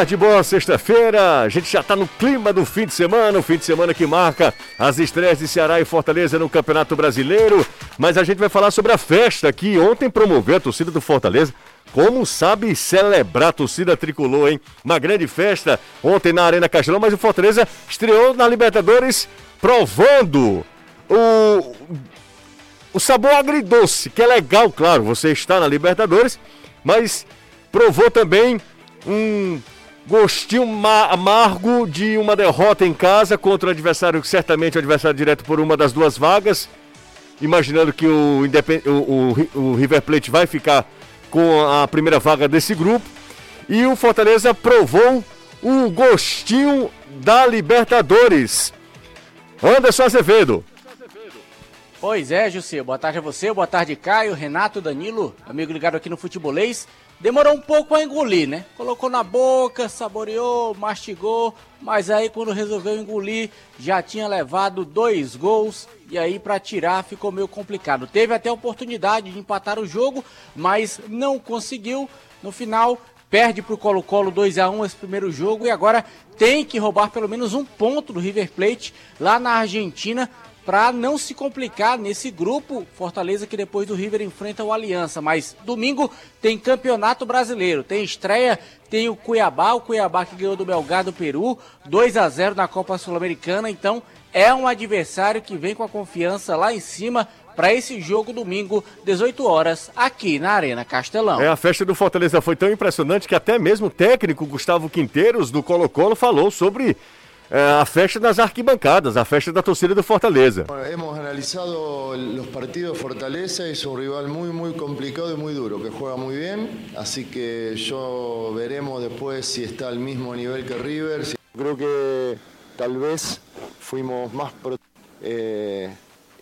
tarde, boa sexta-feira. A gente já está no clima do fim de semana, o fim de semana que marca as estreias de Ceará e Fortaleza no Campeonato Brasileiro. Mas a gente vai falar sobre a festa que ontem promoveu a torcida do Fortaleza. Como sabe celebrar a torcida tricolor, hein? Uma grande festa ontem na Arena Castelão, mas o Fortaleza estreou na Libertadores provando o, o sabor agridoce, que é legal, claro, você está na Libertadores, mas provou também um gostinho amargo de uma derrota em casa contra o adversário, certamente o adversário direto por uma das duas vagas. Imaginando que o, Independ... o, o, o River Plate vai ficar com a primeira vaga desse grupo. E o Fortaleza provou o gostinho da Libertadores. Anderson Azevedo. Pois é, José. Boa tarde a você, boa tarde, Caio, Renato, Danilo, amigo ligado aqui no Futebolês. Demorou um pouco a engolir, né? Colocou na boca, saboreou, mastigou, mas aí quando resolveu engolir, já tinha levado dois gols e aí para tirar ficou meio complicado. Teve até oportunidade de empatar o jogo, mas não conseguiu. No final, perde para o Colo-Colo 2 a 1 esse primeiro jogo e agora tem que roubar pelo menos um ponto do River Plate lá na Argentina para não se complicar nesse grupo. Fortaleza que depois do River enfrenta o Aliança, mas domingo tem Campeonato Brasileiro, tem estreia, tem o Cuiabá, o Cuiabá que ganhou do Belgado Peru, 2 a 0 na Copa Sul-Americana, então é um adversário que vem com a confiança lá em cima para esse jogo domingo, 18 horas, aqui na Arena Castelão. É, a festa do Fortaleza foi tão impressionante que até mesmo o técnico Gustavo Quinteiros do Colo-Colo falou sobre a festa das arquibancadas, a festa da torcida do Fortaleza. Hemos analizado los partidos Fortaleza, es un rival muy muy complicado y muy duro, que juega muy bien, así que yo veremos después si está al mismo nivel que River. Creo que tal vez fuimos más eh,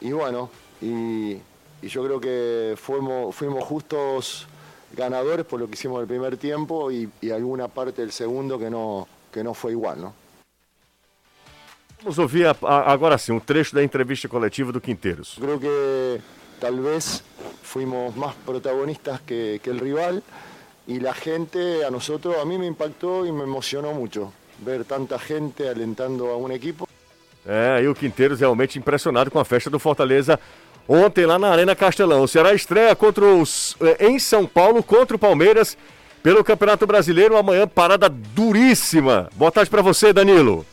y bueno, y, y, yo creo que fuimos, fuimos justos ganadores por lo que hicimos el primer tiempo y, y alguna parte del segundo que no, que no fue igual, ¿no? Vamos ouvir a, a, agora sim um trecho da entrevista coletiva do Quinteiros. Creo que talvez fuimos más protagonistas que, que el rival y la gente a nosotros, a mí me impactó y me emocionó mucho ver tanta gente alentando a um equipo. É, e o Quinteiros realmente impressionado com a festa do Fortaleza ontem lá na Arena Castelão. O Ceará estreia contra os, eh, em São Paulo contra o Palmeiras pelo Campeonato Brasileiro. Amanhã, parada duríssima. Boa tarde para você, Danilo.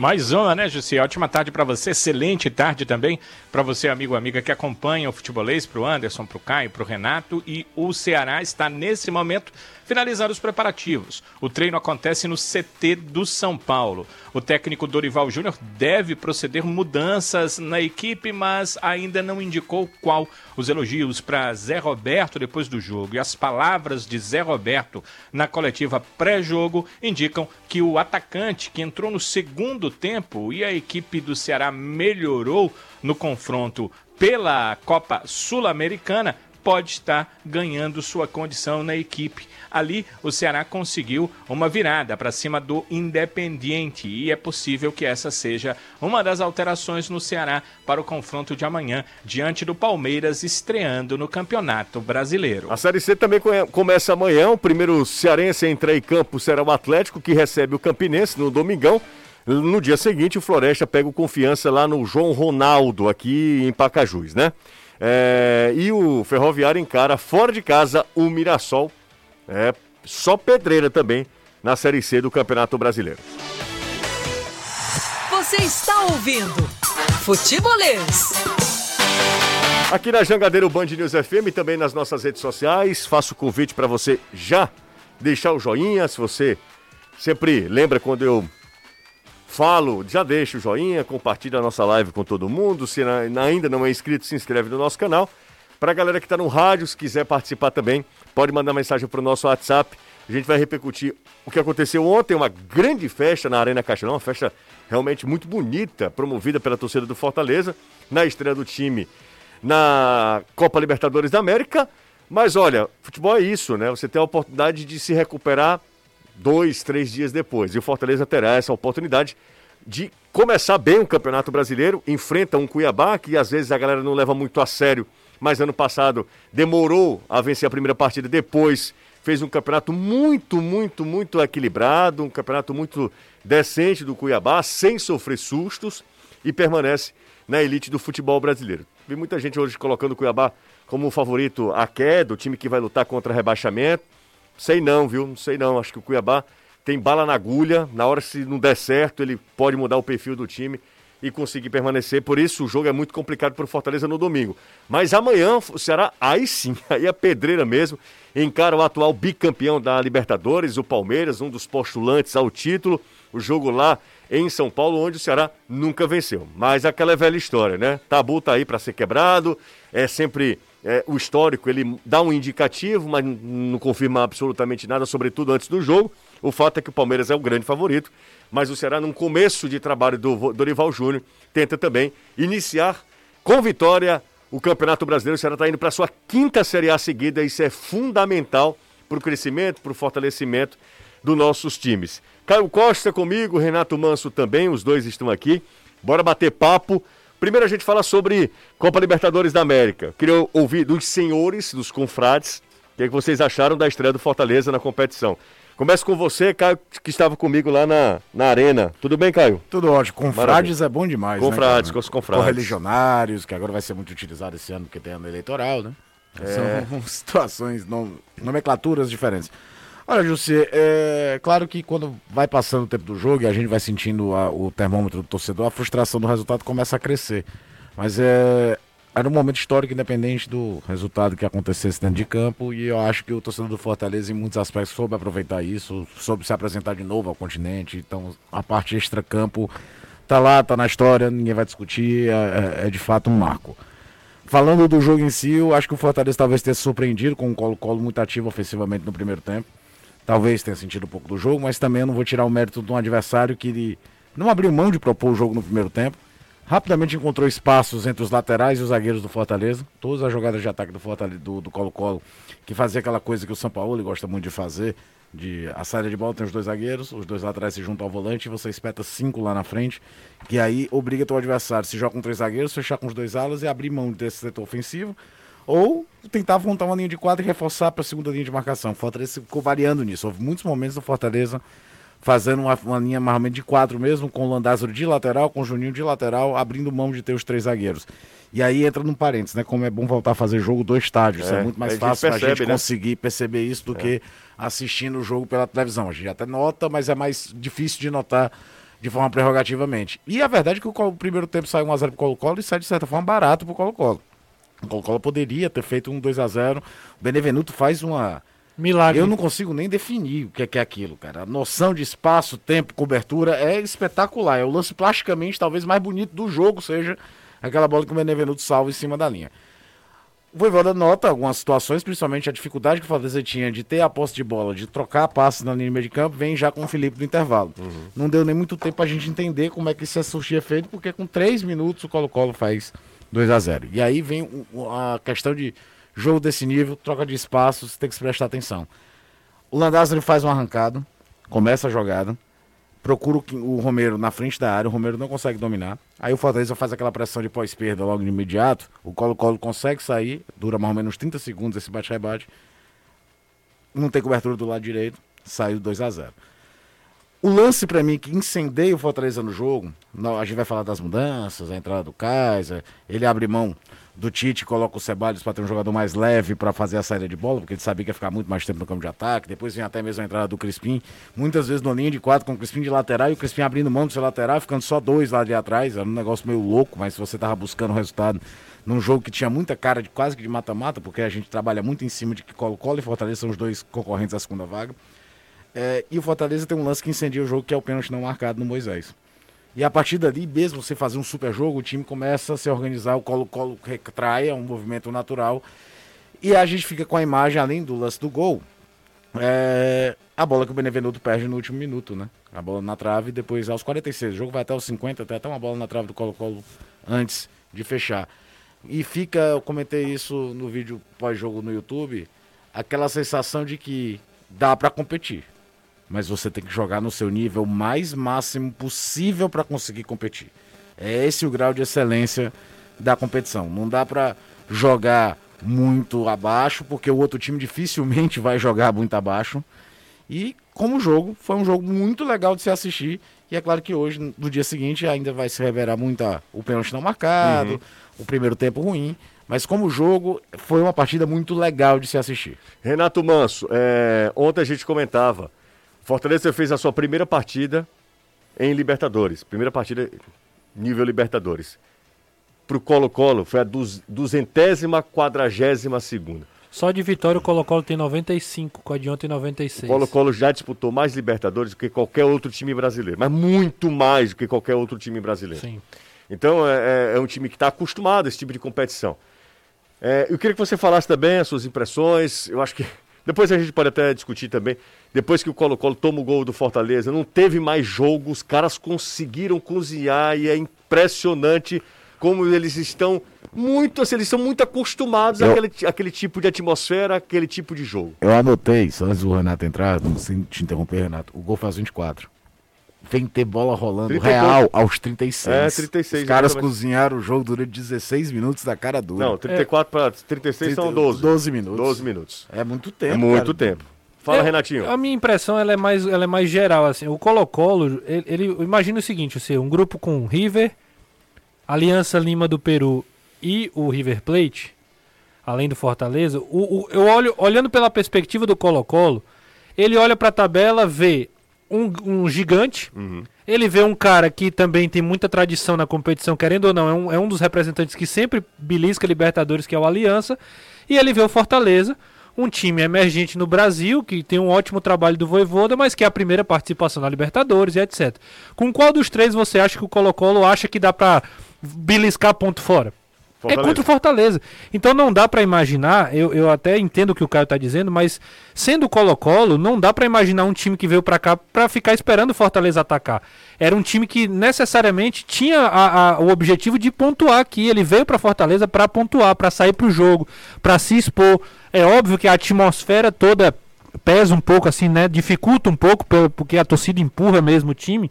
Mais uma, né, Jussi? Ótima tarde para você, excelente tarde também para você, amigo amiga que acompanha o futebolês, para o Anderson, para o Caio, para o Renato. E o Ceará está nesse momento finalizando os preparativos. O treino acontece no CT do São Paulo. O técnico Dorival Júnior deve proceder mudanças na equipe, mas ainda não indicou qual. Os elogios para Zé Roberto depois do jogo e as palavras de Zé Roberto na coletiva pré-jogo indicam que o atacante que entrou no segundo tempo e a equipe do Ceará melhorou no confronto pela Copa Sul-Americana pode estar ganhando sua condição na equipe. Ali, o Ceará conseguiu uma virada para cima do Independiente e é possível que essa seja uma das alterações no Ceará para o confronto de amanhã diante do Palmeiras estreando no Campeonato Brasileiro. A Série C também começa amanhã. O primeiro cearense a entrar em campo será o Atlético, que recebe o Campinense no domingão. No dia seguinte, o Floresta pega o confiança lá no João Ronaldo, aqui em Pacajus, né? É, e o Ferroviário encara fora de casa o Mirassol. É só pedreira também na Série C do Campeonato Brasileiro. Você está ouvindo Futebolês. Aqui na Jangadeiro Band News FM e também nas nossas redes sociais. Faço o convite para você já deixar o joinha. Se você sempre lembra quando eu falo, já deixa o joinha, compartilha a nossa live com todo mundo. Se ainda não é inscrito, se inscreve no nosso canal. Para a galera que está no rádio, se quiser participar também, pode mandar mensagem para o nosso WhatsApp. A gente vai repercutir o que aconteceu ontem, uma grande festa na Arena Castelão, uma festa realmente muito bonita, promovida pela torcida do Fortaleza, na estreia do time na Copa Libertadores da América. Mas olha, futebol é isso, né? Você tem a oportunidade de se recuperar dois, três dias depois. E o Fortaleza terá essa oportunidade de começar bem o Campeonato Brasileiro, enfrenta um Cuiabá que às vezes a galera não leva muito a sério, mas ano passado demorou a vencer a primeira partida, depois fez um campeonato muito, muito, muito equilibrado, um campeonato muito decente do Cuiabá, sem sofrer sustos e permanece na elite do futebol brasileiro. Vi muita gente hoje colocando o Cuiabá como o favorito à queda, o time que vai lutar contra rebaixamento. Sei não, viu? Não sei não. Acho que o Cuiabá tem bala na agulha. Na hora, se não der certo, ele pode mudar o perfil do time e conseguir permanecer. Por isso, o jogo é muito complicado para o Fortaleza no domingo. Mas amanhã, o Ceará, aí sim, aí é pedreira mesmo. Encara o atual bicampeão da Libertadores, o Palmeiras, um dos postulantes ao título. O jogo lá em São Paulo, onde o Ceará nunca venceu. Mas aquela é velha história, né? Tabu tá aí para ser quebrado, é sempre é, o histórico, ele dá um indicativo, mas não confirma absolutamente nada, sobretudo antes do jogo. O fato é que o Palmeiras é o grande favorito mas o Ceará, num começo de trabalho do Dorival Júnior, tenta também iniciar com vitória o Campeonato Brasileiro. O Ceará está indo para sua quinta Série A seguida, isso é fundamental para o crescimento, para o fortalecimento dos nossos times. Caio Costa comigo, Renato Manso também, os dois estão aqui. Bora bater papo. Primeiro a gente fala sobre Copa Libertadores da América. Queria ouvir dos senhores, dos confrades, o que, é que vocês acharam da estreia do Fortaleza na competição. Começa com você, Caio, que estava comigo lá na, na arena. Tudo bem, Caio? Tudo ótimo. Confrades Maravilha. é bom demais, confrades, né? Com os confrades. Correligionários, que agora vai ser muito utilizado esse ano porque tem ano eleitoral, né? É. São situações, nomenclaturas diferentes. Olha, José, é claro que quando vai passando o tempo do jogo e a gente vai sentindo a, o termômetro do torcedor, a frustração do resultado começa a crescer. Mas é, era um momento histórico, independente do resultado que acontecesse dentro de campo, e eu acho que o torcedor do Fortaleza, em muitos aspectos, soube aproveitar isso, soube se apresentar de novo ao continente. Então, a parte extra-campo tá lá, tá na história, ninguém vai discutir, é, é, é de fato um marco. Falando do jogo em si, eu acho que o Fortaleza talvez tenha surpreendido com um Colo-Colo muito ativo ofensivamente no primeiro tempo. Talvez tenha sentido um pouco do jogo, mas também não vou tirar o mérito de um adversário que não abriu mão de propor o jogo no primeiro tempo Rapidamente encontrou espaços entre os laterais e os zagueiros do Fortaleza. Todas as jogadas de ataque do Fortaleza, do Colo-Colo, que fazia aquela coisa que o São Paulo gosta muito de fazer. De, a saída de bola tem os dois zagueiros, os dois laterais se juntam ao volante e você espeta cinco lá na frente, que aí obriga teu adversário, se joga com três zagueiros, fechar com os dois alas e abrir mão desse setor ofensivo, ou tentar montar uma linha de quadro e reforçar para a segunda linha de marcação. O Fortaleza ficou variando nisso. Houve muitos momentos do Fortaleza fazendo uma, uma linha mais ou menos de quatro mesmo, com o Landázaro de lateral, com o Juninho de lateral, abrindo mão de ter os três zagueiros. E aí entra num parênteses, né? Como é bom voltar a fazer jogo do estádio. É, isso é muito mais fácil para a gente né? conseguir perceber isso do é. que assistindo o jogo pela televisão. A gente até nota, mas é mais difícil de notar de forma prerrogativamente. E a verdade é que o, o primeiro tempo sai 1x0 pro Colo-Colo e sai de certa forma barato pro Colo-Colo. O Colo-Colo poderia ter feito um 2x0. O Benevenuto faz uma Milagre. Eu não consigo nem definir o que é, que é aquilo, cara. A noção de espaço, tempo, cobertura é espetacular. É o lance plasticamente talvez mais bonito do jogo, seja aquela bola que o Benevenuto salva em cima da linha. O Voivoda nota algumas situações, principalmente a dificuldade que o Fortaleza tinha de ter a posse de bola, de trocar a passe na linha de campo, vem já com o Felipe no intervalo. Uhum. Não deu nem muito tempo a gente entender como é que isso ia surgir efeito, porque com três minutos o Colo-Colo faz 2 a 0 E aí vem a questão de Jogo desse nível, troca de espaços, tem que se prestar atenção. O Landázuri faz um arrancado, começa a jogada, procura o, Romero na frente da área, o Romero não consegue dominar. Aí o Fortaleza faz aquela pressão de pós-perda logo de imediato, o Colo-Colo consegue sair, dura mais ou menos 30 segundos esse bate-rebate. Não tem cobertura do lado direito, saiu 2 a 0 o lance para mim que incendeia o Fortaleza no jogo, a gente vai falar das mudanças, a entrada do Kaiser, ele abre mão do Tite, coloca o Ceballos para ter um jogador mais leve para fazer a saída de bola, porque ele sabia que ia ficar muito mais tempo no campo de ataque. Depois vem até mesmo a entrada do Crispim, muitas vezes no linha de quatro com o Crispim de lateral e o Crispim abrindo mão do seu lateral, ficando só dois lá de atrás. Era um negócio meio louco, mas se você tava buscando o resultado num jogo que tinha muita cara de quase que de mata-mata, porque a gente trabalha muito em cima de que Colo-Colo e Fortaleza são os dois concorrentes à segunda vaga. É, e o Fortaleza tem um lance que incendia o jogo, que é o pênalti não marcado no Moisés. E a partir dali, mesmo você fazer um super jogo, o time começa a se organizar, o Colo-Colo retrai, é um movimento natural. E a gente fica com a imagem, além do lance do gol, é, a bola que o Benevenuto perde no último minuto, né? A bola na trave, depois aos 46. O jogo vai até os 50, até uma bola na trave do Colo-Colo antes de fechar. E fica, eu comentei isso no vídeo pós-jogo no YouTube, aquela sensação de que dá para competir mas você tem que jogar no seu nível mais máximo possível para conseguir competir. É esse o grau de excelência da competição. Não dá para jogar muito abaixo, porque o outro time dificilmente vai jogar muito abaixo. E como jogo, foi um jogo muito legal de se assistir. E é claro que hoje, no dia seguinte, ainda vai se revelar muito a- o pênalti não marcado, Uhum. o primeiro tempo ruim. Mas como jogo, foi uma partida muito legal de se assistir. Renato Manso, é, ontem a gente comentava. Fortaleza fez a sua primeira partida em Libertadores. Primeira partida nível Libertadores. Pro Colo-Colo foi a duz- duzentésima, quadragésima segunda. Só de vitória o Colo-Colo tem 95, com a de ontem 96. O Colo-Colo já disputou mais Libertadores do que qualquer outro time brasileiro. Mas muito mais do que qualquer outro time brasileiro. Sim. Então é, é- é um time que está acostumado a esse tipo de competição. É, eu queria que você falasse também as suas impressões. Eu acho que depois a gente pode até discutir também. Depois que o Colo-Colo toma o gol do Fortaleza, não teve mais jogo, os caras conseguiram cozinhar e é impressionante como eles estão muito, assim, eles são muito acostumados Eu- àquele, àquele tipo de atmosfera, àquele tipo de jogo. Eu anotei, só antes do Renato entrar, não sem te interromper, Renato. O gol faz 24. Vem ter bola rolando 30 real aos 36. É, 36, Os caras exatamente. cozinharam o jogo durante 16 minutos da cara dura. Não, 34 para 36 são 12. 12 minutos. 12 minutos. É muito tempo. É muito cara. tempo. Fala, Renatinho. A minha impressão ela é mais, ela é mais geral. Assim. O Colo-Colo, ele, ele eu imagino o seguinte: assim, um grupo com River, Aliança Lima do Peru e o River Plate, além do Fortaleza. O, o- eu olho, olhando pela perspectiva do Colo-Colo, ele olha para a tabela, vê um, um gigante. Ele vê um cara que também tem muita tradição na competição, querendo ou não, é um, é um dos representantes que sempre belisca Libertadores, que é o Aliança. E ele vê o Fortaleza, um time emergente no Brasil, que tem um ótimo trabalho do Voivoda, mas que é a primeira participação na Libertadores e etc. Com qual dos três você acha que o Colo-Colo acha que dá pra beliscar ponto fora? Fortaleza. É contra o Fortaleza. Então não dá pra imaginar, eu, eu até entendo o que o Caio tá dizendo, mas sendo o Colo-Colo, não dá pra imaginar um time que veio pra cá pra ficar esperando o Fortaleza atacar. Era um time que necessariamente tinha a- a- o objetivo de pontuar aqui. Ele veio pra Fortaleza pra pontuar, pra sair pro jogo, pra se expor. É óbvio que a atmosfera toda pesa um pouco assim, né? Dificulta um pouco porque a torcida empurra mesmo o time.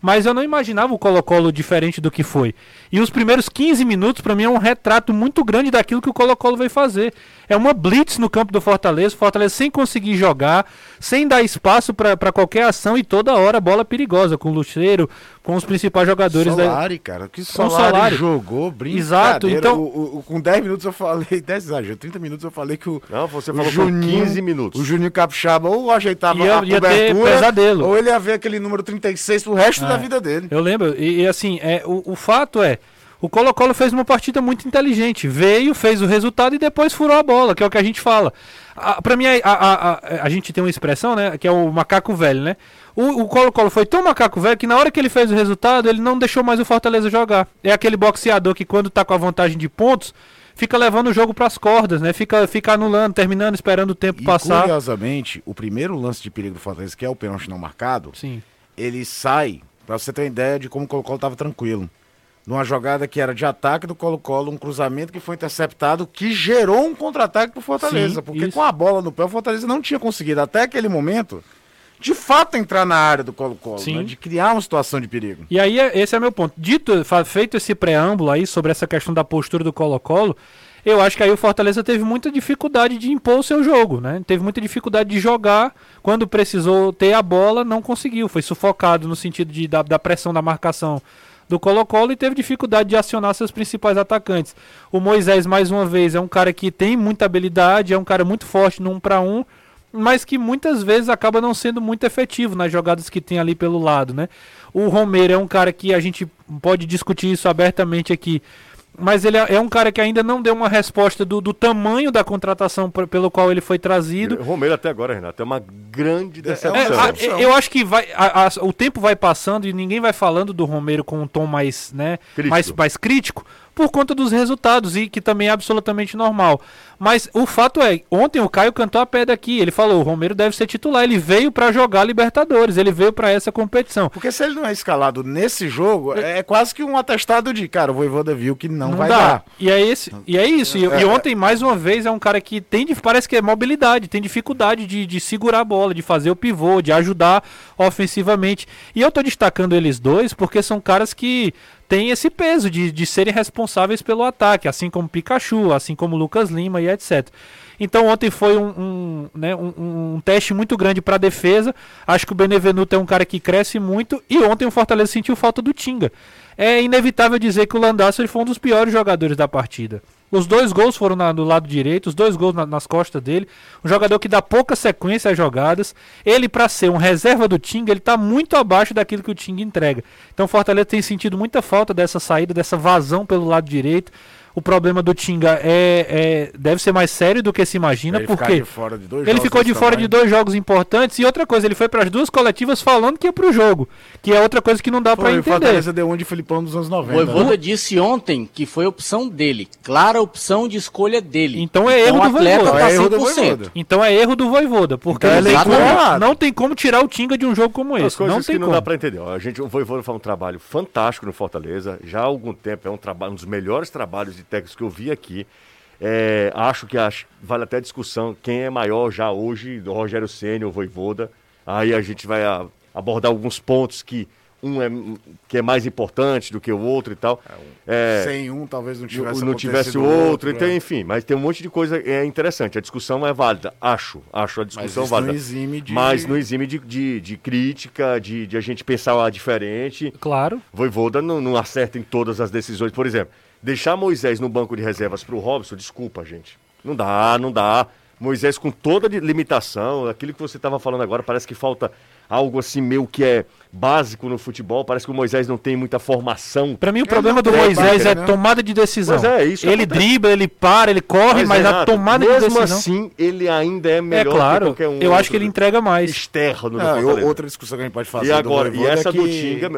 Mas eu não imaginava o Colo-Colo diferente do que foi. E os primeiros 15 minutos, pra mim, é um retrato muito grande daquilo que o Colo-Colo veio fazer. É uma blitz no campo do Fortaleza, o Fortaleza sem conseguir jogar, sem dar espaço pra pra qualquer ação e toda hora bola perigosa, com o Lucheiro, com os principais jogadores da. Solari, cara. Que Com Solari, Solari. jogou, brincadeira. Exato, então- O, o- com 10 minutos eu falei, 10 exagero, 30 minutos eu falei que o. Não, você o falou com 15 minutos. O Juninho Capixaba ou ajeitava Ia- a ia ter cobertura, pesadelo. ou ele ia ver aquele número 36 pro resto da vida dele. Eu lembro, e, e assim, é, o, o fato é, o Colo-Colo fez uma partida muito inteligente. Veio, fez o resultado e depois furou a bola, que é o que a gente fala. A, pra mim, a, a, a, a gente tem uma expressão, né? Que é o macaco velho, né? O Colo-Colo foi tão macaco velho que na hora que ele fez o resultado, ele não deixou mais o Fortaleza jogar. É aquele boxeador que quando tá com a vantagem de pontos, fica levando o jogo pras cordas, né? Fica, fica anulando, terminando, esperando o tempo E passar. curiosamente, o primeiro lance de perigo do Fortaleza, que é o pênalti não marcado, Sim. ele sai, pra você ter uma ideia de como o Colo-Colo tava tranquilo. Numa jogada que era de ataque do Colo-Colo, um cruzamento que foi interceptado, que gerou um contra-ataque pro Fortaleza. Sim, porque isso. com a bola no pé, o Fortaleza não tinha conseguido, até aquele momento, de fato entrar na área do Colo-Colo, né? de criar uma situação de perigo. E aí, esse é meu ponto. Dito, feito esse preâmbulo aí sobre essa questão da postura do Colo-Colo, eu acho que aí o Fortaleza teve muita dificuldade de impor o seu jogo, né? Teve muita dificuldade de jogar. Quando precisou ter a bola, não conseguiu. Foi sufocado no sentido de, da, da pressão da marcação do Colo-Colo e teve dificuldade de acionar seus principais atacantes. O Moisés, mais uma vez, é um cara que tem muita habilidade, é um cara muito forte no um para um, mas que muitas vezes acaba não sendo muito efetivo nas jogadas que tem ali pelo lado, né? O Romero é um cara que a gente pode discutir isso abertamente aqui, mas ele é é um cara que ainda não deu uma resposta do, do tamanho da contratação por- pelo qual ele foi trazido. O Romero até agora, Renato, é uma grande É, decepção. a- eu acho que vai, a- a- o tempo vai passando e ninguém vai falando do Romero com um tom mais, né, Crítico. mais, mais crítico por conta dos resultados e que também é absolutamente normal. Mas o fato é, ontem o Caio cantou a pedra aqui, ele falou, o Romero deve ser titular, ele veio pra jogar Libertadores, ele veio pra essa competição. Porque se ele não é escalado nesse jogo, é quase que um atestado de, cara, o Voivoda viu que não, Não vai dá. dar. E é esse, e é isso. E, e ontem mais uma vez é um cara que tem, parece que é mobilidade, tem dificuldade de, de segurar a bola, de fazer o pivô, de ajudar ofensivamente. E eu tô destacando eles dois porque são caras que tem esse peso de, de serem responsáveis pelo ataque, assim como Pikachu, assim como Lucas Lima e etc. Então ontem foi um, um, né, um, um teste muito grande para a defesa. Acho que o Benevenuto é um cara que cresce muito. E ontem o Fortaleza sentiu falta do Tinga. É inevitável dizer que o Landaço ele foi um dos piores jogadores da partida. Os dois gols foram na, no lado direito, os dois gols na, nas costas dele. Um jogador que dá pouca sequência às jogadas. Ele, para ser um reserva do Tinga, ele está muito abaixo daquilo que o Tinga entrega. Então o Fortaleza tem sentido muita falta dessa saída, dessa vazão pelo lado direito o problema do Tinga é, é, deve ser mais sério do que se imagina, Ele porque ficar de fora de dois ele jogos ficou de fora tamanho. de dois jogos importantes e outra coisa, ele foi para as duas coletivas falando que ia pro jogo, que é outra coisa que não dá para Foi, o entender. Fortaleza deu um de Filipão dos anos O 90. Voivoda né? disse ontem que foi opção dele, clara opção de escolha dele. Então é erro o do Voivoda. tá É erro do 100%. Voivoda. Então é erro do Voivoda, porque Então não, ele tem como, errado. não tem como tirar o Tinga de um jogo como esse. Não que tem não como. dá pra entender. ó. A gente, o Voivoda faz um trabalho fantástico no Fortaleza. Já há algum tempo é um trabalho, um dos melhores trabalhos de técnicos que eu vi aqui. É, acho que acho- vale até discussão quem é maior já hoje, do Rogério Ceni ou Voivoda. Aí a gente vai a- abordar alguns pontos que um é que é mais importante do que o outro e tal. É, Sem um, talvez não tivesse não tivesse o acontecido outro, então, é. enfim, mas tem um monte de coisa é interessante. A discussão é válida, acho, acho a discussão isso válida. não exime de- Mas não exime de, de, de crítica, de, de a gente pensar diferente. Claro. Voivoda não, não acerta em todas as decisões. Por exemplo, deixar Moisés no banco de reservas para o Robson, desculpa, gente. Não dá, não dá. Moisés com toda limitação, aquilo que você estava falando agora, parece que falta algo assim meio que é básico no futebol. Parece que o Moisés não tem muita formação. Pra mim o Ele problema do tem Moisés é né? tomada de decisão. Pois é, isso ele acontece. dribla, ele para, ele corre, mas, a Renato, tomada de mesmo decisão assim, ele ainda é é melhor claro. que qualquer um. eu acho que ele entrega mais. externo e Fortaleza. outra discussão que a gente pode fazer. E agora, do e essa é do que- Tinga,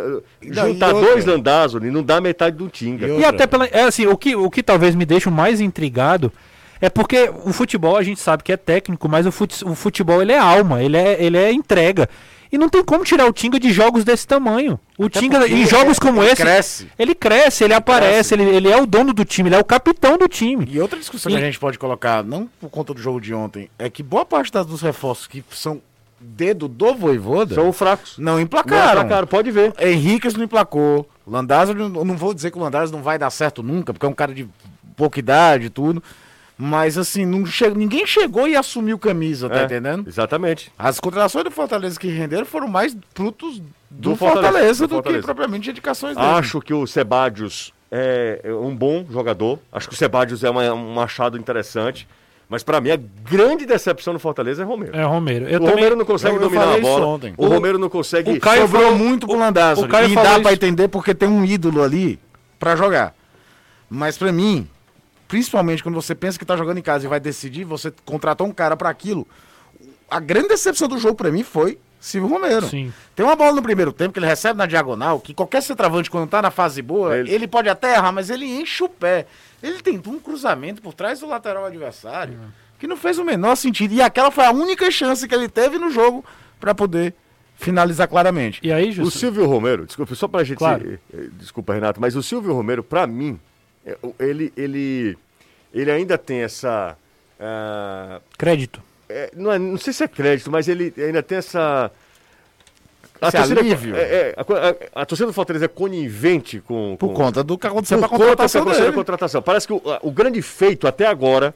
juntar e dois Landázuri não dá metade do Tinga. E E até pela. É assim, o que, o que talvez me deixe mais intrigado é porque o futebol a gente sabe que é técnico, mas o, fut, o futebol ele é alma, ele é, ele é entrega. E não tem como tirar o Tinga de jogos desse tamanho. O Tinga, porque em jogos ele- como ele esse, cresce. ele cresce, ele aparece, ele, ele é o dono do time, ele é o capitão do time. E outra discussão E- que a gente pode colocar, não por conta do jogo de ontem, é que boa parte das- dos reforços que são dedo do Voivoda São fracos. não Não emplacaram. emplacaram, pode ver. Henriquez não emplacou. Landázuri, eu não vou dizer que o Landázuri não vai dar certo nunca, porque é um cara de pouca idade e tudo. Mas assim, não che... ninguém chegou e assumiu camisa, tá É, entendendo? Exatamente. As contratações do Fortaleza que renderam foram mais frutos do, Do Fortaleza, Fortaleza, do do Fortaleza. que propriamente de indicações dele. Acho que o Sebadios é é um bom jogador. Acho que o Sebadios é uma- um achado interessante. Mas pra mim, a grande decepção no Fortaleza é Romero. É, Romero. Eu o também, Romero não consegue eu- eu dominar a bola. ontem. O, O- Romero não consegue. o Caio Sobrou falou- muito pro Landázuri. o Caio e dá pra isso- entender porque tem um ídolo ali pra jogar. Mas pra mim, principalmente quando você pensa que tá jogando em casa e vai decidir, você contratou um cara pra aquilo. A grande decepção do jogo pra mim foi Silvio Romero. Sim. Tem uma bola no primeiro tempo que ele recebe na diagonal, que qualquer centroavante quando tá na fase boa, Ele- ele, pode até errar, mas ele enche o pé. Ele tentou um cruzamento por trás do lateral adversário, que não fez o menor sentido. E aquela foi a única chance que ele teve no jogo pra poder finalizar claramente. E aí, O? Silvio Romero, desculpa, só pra gente. Claro. eh, Desculpa, Renato, mas o Silvio Romero, pra mim, é, ele, ele, ele ainda tem essa. ah, Crédito. é, não, é- não sei se é crédito, mas ele ainda tem essa. Esse alívio. é- é, a, a- a torcida do Fortaleza é conivente com. Por com, conta do que aconteceu por com a conta contratação dessa dele. contratação. Parece que o, a- o grande feito até agora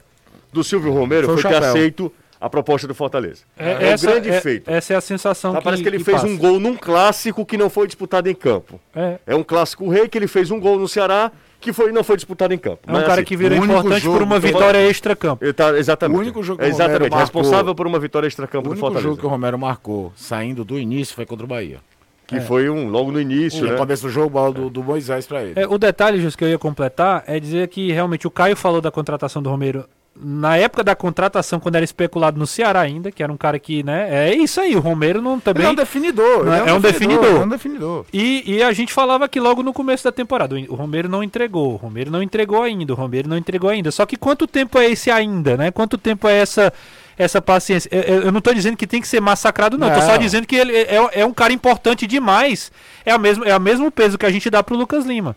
do Silvio Romero Foi foi, ter aceito a proposta do Fortaleza. É, É, essa, o grande é- feito. Essa é a sensação Tá, que parece que ele que fez passa. um gol num clássico que não foi disputado em campo. É. É um clássico rei que ele fez um gol no Ceará que foi, não foi disputado em campo. É um Mas, cara assim, que virou o único importante jogo por uma vitória extra-campo. Tá, exatamente. O único jogo que é o Romero exatamente, marcou- responsável por uma vitória extra-campo O do único Fortaleza. jogo que o Romero marcou saindo do início foi contra o Bahia. Que foi um logo no início, No né? começo do jogo, bola do, do Moisés pra ele. É, o detalhe, Jus, que eu ia completar é dizer que realmente o Caio falou da contratação do Romero na época da contratação, quando era especulado no Ceará ainda, que era um cara que, né? É isso aí, o Romero não Ele também. é um definidor. Não, ele é um definidor. É um definidor. E, e a gente falava que logo no começo da temporada, o Romero não entregou, o Romero não entregou ainda, o Romero não entregou ainda. Só que quanto tempo é esse ainda, né? Quanto tempo é essa essa paciência? Eu, não tô dizendo que tem que ser massacrado, não. Tô só dizendo que ele é, é um cara importante demais. É o mesmo, é o mesmo peso que a gente dá pro Lucas Lima.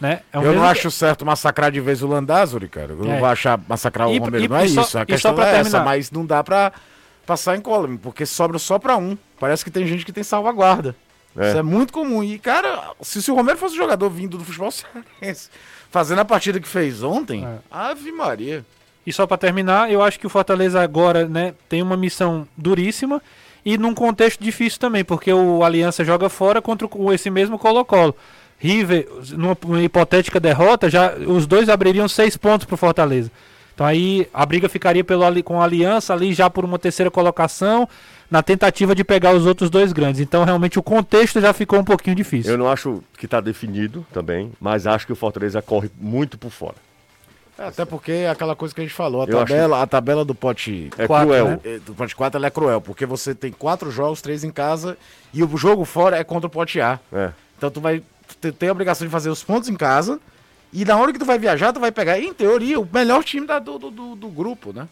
Né? É o eu não que- acho certo massacrar de vez o Landázuri, cara. Eu É. não vou achar massacrar E- o Romero. e- não é e só- isso. A e questão é essa, terminar. mas não dá pra passar em column, porque sobra só pra um. Parece que tem gente que tem salvaguarda. É. Isso é muito comum. E, cara, se, se o Romero fosse jogador vindo do futebol cearense, fazendo a partida que fez ontem, É. Ave Maria. E só pra terminar, eu acho que o Fortaleza agora, né, tem uma missão duríssima e num contexto difícil também, porque o Aliança joga fora contra esse mesmo Colo-Colo. River, numa uma hipotética derrota, já os dois abririam seis pontos pro Fortaleza. Então aí a briga ficaria pelo, ali- com a Aliança ali já por uma terceira colocação, na tentativa de pegar os outros dois grandes. Então realmente o contexto já ficou um pouquinho difícil. Eu não acho que tá definido também, mas acho que o Fortaleza corre muito por fora. É, Até porque é aquela coisa que a gente falou, a acho tabela, a tabela do pote É Quatro, cruel. né? eh, do pote 4 ela é cruel, porque você tem quatro jogos, três em casa, e o jogo fora é contra o pote A. É. Então tu vai ter, ter a obrigação de fazer os pontos em casa, e na hora que tu vai viajar, tu vai pegar, em teoria, o melhor time da- do, do, do- grupo, né?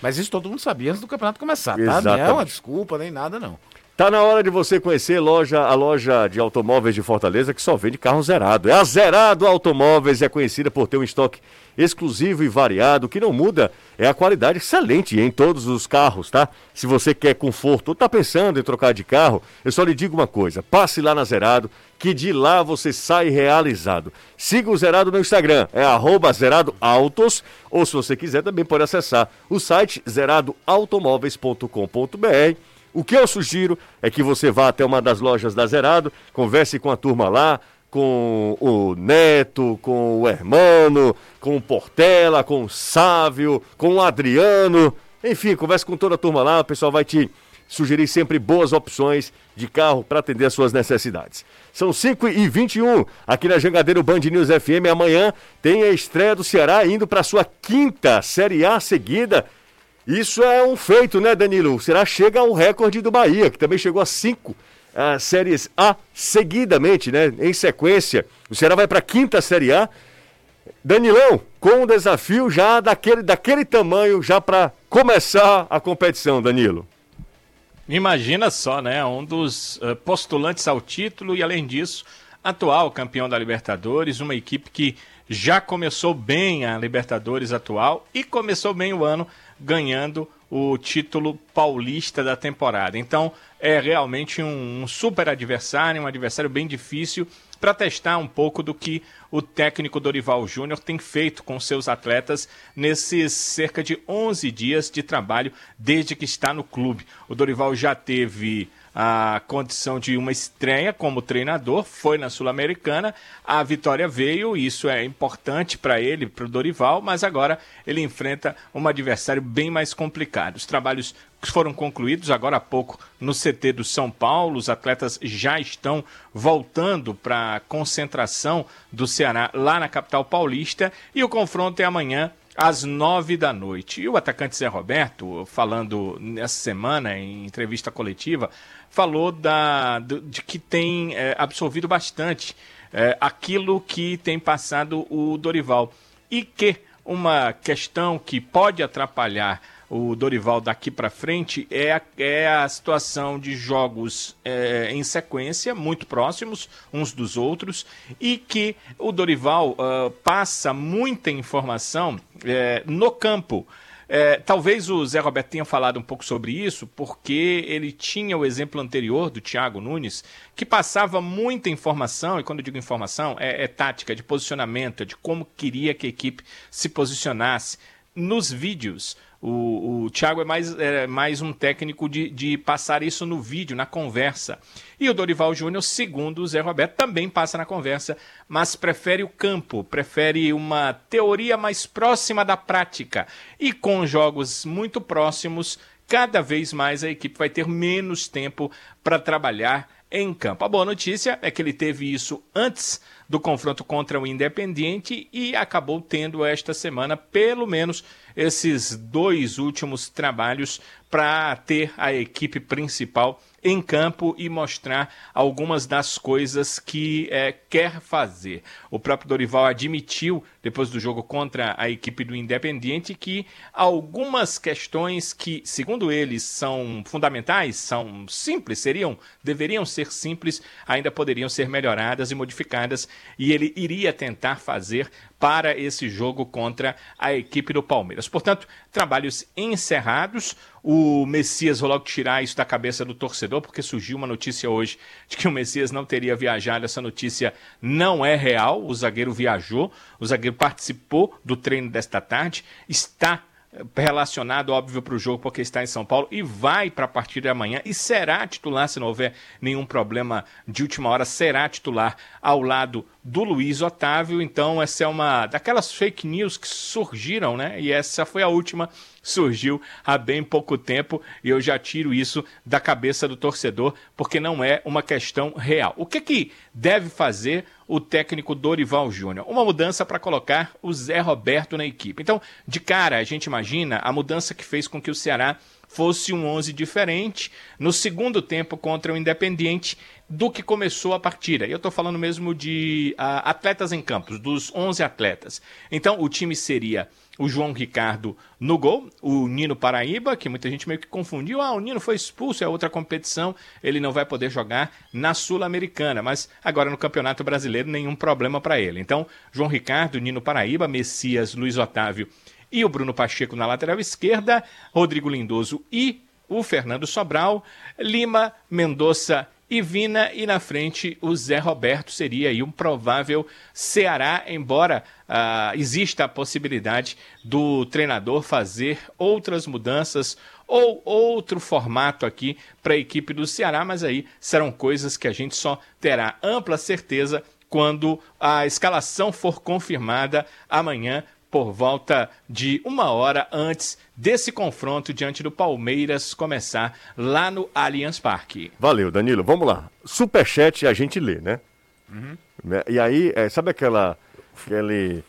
Mas isso todo mundo sabia antes do campeonato começar, tá? Não é Exatamente. uma desculpa nem nada, não. Tá na hora de você conhecer loja, a loja de automóveis de Fortaleza que só vende carro zerado. É a Zerado Automóveis, é conhecida por ter um estoque exclusivo e variado. O que não muda é a qualidade excelente em todos os carros, tá? Se você quer conforto ou tá pensando em trocar de carro, eu só lhe digo uma coisa: passe lá na Zerado, que de lá você sai realizado. Siga o Zerado no Instagram, é arroba Zerado Autos, ou se você quiser também pode acessar o site zeradoautomóveis.com.br. O que eu sugiro é que você vá até uma das lojas da Zerado, converse com a turma lá, com o Neto, com o Hermano, com o Portela, com o Sávio, com o Adriano. Enfim, converse com toda a turma lá, o pessoal vai te sugerir sempre boas opções de carro para atender às suas necessidades. São 5 e 21 aqui na Jangadeiro Band News FM. Amanhã tem a estreia do Ceará indo para sua quinta Série A seguida. Isso é um feito, né, Danilo? O Ceará chega ao recorde do Bahia, que também chegou a cinco ah, séries A seguidamente, né? Em sequência. O Ceará vai para a quinta Série A. Danilão, com um desafio já daquele, daquele tamanho, já para começar a competição, Danilo. Imagina só, né? Um dos eh, postulantes ao título e, além disso, atual campeão da Libertadores, uma equipe que já começou bem a Libertadores atual e começou bem o ano ganhando o título paulista da temporada. Então, é realmente um, um super adversário, um adversário bem difícil para testar um pouco do que o técnico Dorival Júnior tem feito com seus atletas nesses cerca de 11 dias de trabalho desde que está no clube. O Dorival já teve a condição de uma estreia como treinador, foi na Sul-Americana, a vitória veio, isso é importante para ele, para o Dorival, mas agora ele enfrenta um adversário bem mais complicado. Os trabalhos foram concluídos agora há pouco no CT do São Paulo, os atletas já estão voltando para a concentração do Ceará lá na capital paulista e o confronto é amanhã às nove da noite. E o atacante Zé Roberto, falando nessa semana em entrevista coletiva, falou da, do- de que tem eh, absorvido bastante eh, aquilo que tem passado o Dorival. E que uma questão que pode atrapalhar o Dorival daqui para frente é a, é a situação de jogos eh, em sequência, muito próximos uns dos outros, e que o Dorival ah, passa muita informação eh, no campo. É, talvez o Zé Roberto tenha falado um pouco sobre isso, porque ele tinha o exemplo anterior do Thiago Nunes, que passava muita informação, e quando eu digo informação, é, é tática, de posicionamento, é de como queria que a equipe se posicionasse. Nos vídeos, o, o Thiago é mais, é mais um técnico de, de passar isso no vídeo, na conversa. E o Dorival Júnior, segundo o Zé Roberto, também passa na conversa, mas prefere o campo, prefere uma teoria mais próxima da prática. E com jogos muito próximos, cada vez mais a equipe vai ter menos tempo para trabalhar em campo. A boa notícia é que ele teve isso antes do confronto contra o Independiente e acabou tendo esta semana pelo menos esses dois últimos trabalhos para ter a equipe principal em campo e mostrar algumas das coisas que é, quer fazer. O próprio Dorival admitiu, depois do jogo contra a equipe do Independiente, que algumas questões que, segundo eles, são fundamentais, são simples, seriam, deveriam ser simples, ainda poderiam ser melhoradas e modificadas, e ele iria tentar fazer para esse jogo contra a equipe do Palmeiras. Portanto, trabalhos encerrados. O Messias vou logo tirar isso da cabeça do torcedor, porque surgiu uma notícia hoje de que o Messias não teria viajado. Essa notícia não é real. O zagueiro viajou, o zagueiro participou do treino desta tarde, está relacionado, óbvio, para o jogo, porque está em São Paulo e vai para a partir de amanhã e será titular, se não houver nenhum problema de última hora, será titular ao lado do Luiz Otávio. Então, essa é uma daquelas fake news que surgiram, né? E essa foi a última surgiu há bem pouco tempo e eu já tiro isso da cabeça do torcedor porque não é uma questão real. O que que deve fazer o técnico Dorival Júnior? Uma mudança para colocar o Zé Roberto na equipe. Então, de cara, a gente imagina a mudança que fez com que o Ceará fosse um 11 diferente no segundo tempo contra o Independiente do que começou a partida. Eu estou falando mesmo de uh, atletas em campos, dos 11 atletas. Então, o time seria o João Ricardo no gol, o Nino Paraíba, que muita gente meio que confundiu, ah, o Nino foi expulso, é outra competição, ele não vai poder jogar na Sul-Americana, mas agora no Campeonato Brasileiro nenhum problema para ele. Então, João Ricardo, Nino Paraíba, Messias, Luiz Otávio e o Bruno Pacheco na lateral esquerda, Rodrigo Lindoso e o Fernando Sobral, Lima, Mendonça e Vina, e na frente o Zé Roberto seria aí um provável Ceará, embora uh, exista a possibilidade do treinador fazer outras mudanças ou outro formato aqui para a equipe do Ceará, mas aí serão coisas que a gente só terá ampla certeza quando a escalação for confirmada amanhã por volta de uma hora antes desse confronto diante do Palmeiras começar lá no Allianz Parque. Valeu, Danilo. Vamos lá. Superchat a gente lê, né? Uhum. E aí, é, sabe aquela. aquele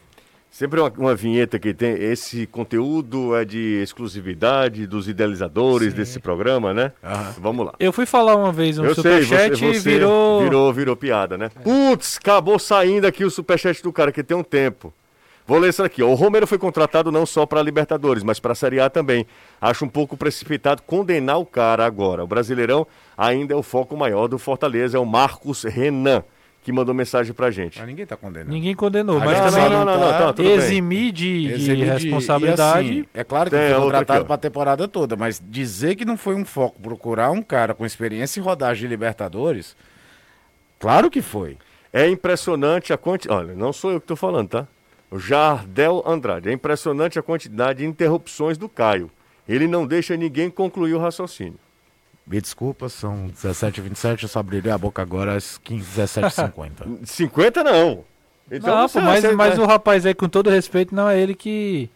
Sempre uma, uma, vinheta que tem. Esse conteúdo é de exclusividade dos idealizadores Sim. desse programa, né? Uhum. Vamos lá. Eu fui falar uma vez um superchat e virou... virou. Virou piada, né? É. Putz, acabou saindo aqui o superchat do cara que tem um tempo. Vou ler isso aqui. O Romero foi contratado não só para a Libertadores, mas para a Série A também. Acho um pouco precipitado condenar o cara agora. O Brasileirão ainda é o foco maior do Fortaleza, é o Marcos Renan que mandou mensagem pra gente. Mas ninguém tá condenando. Ninguém condenou, mas não, também não, não, não, tá, tá eximir de, eximir de responsabilidade. Assim, é claro que foi contratado para a temporada toda, mas dizer que não foi um foco procurar um cara com experiência em rodagem de Libertadores, claro que foi. É impressionante a quantidade. Olha, não sou eu que estou falando, tá? Jardel Andrade. É impressionante a quantidade de interrupções do Caio. Ele não deixa ninguém concluir o raciocínio. Me desculpa, são 17h27, eu só abrirei a boca agora às 17h50. 50 não. Então, não, pô, mas, mas o rapaz aí, com todo respeito, não é ele que,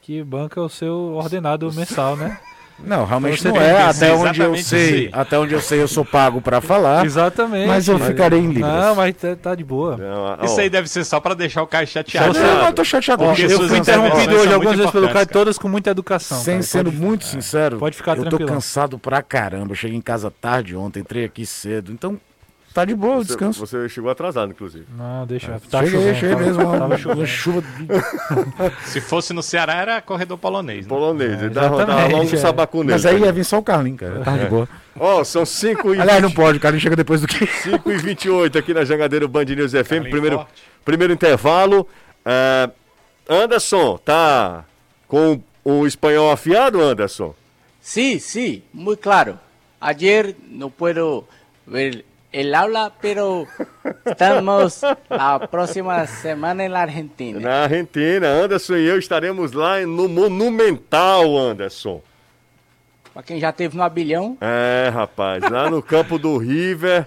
que banca o seu ordenado mensal, né? Não, realmente então, não é. Até onde eu sei, até onde eu sei, eu sou pago para falar. Exatamente. Mas eu ficarei em Libras. Não, mas tá, tá de boa. Não, Isso aí deve ser só para deixar o Caio chateado. Não, eu tô chateado. Ó, eu fui interrompido hoje algumas vezes pelo Caio, todas com muita educação. Sem cara. sendo pode, muito sincero, pode ficar eu tô cansado pra caramba. Eu cheguei em casa tarde ontem, entrei aqui cedo. Então, Tá de boa, você, descanso. Você chegou atrasado, inclusive. Não, deixa. É. Tá cheguei, cheguei mesmo. Tava chovendo. chuva. Se fosse no Ceará, era corredor polonês. Né? Polonês, ele dava, dava logo um é. sabacu nele. Mas aí ia vir só o Carlinho, cara. Tá de boa. Ó, oh, são 5 e. Aliás, não pode, o Carlinho chega depois do que. 5 e 28 aqui na Jangadeiro Band News FM. primeiro, primeiro intervalo. Uh, Anderson, tá com o espanhol afiado, Anderson? Sim, sim, muito claro. Ayer não puedo ver el aula, pero estamos a próxima semana na Argentina. Na Argentina, Anderson e eu estaremos lá no Monumental, Anderson. Pra quem já teve no Abilhão. É, rapaz, lá no campo do River.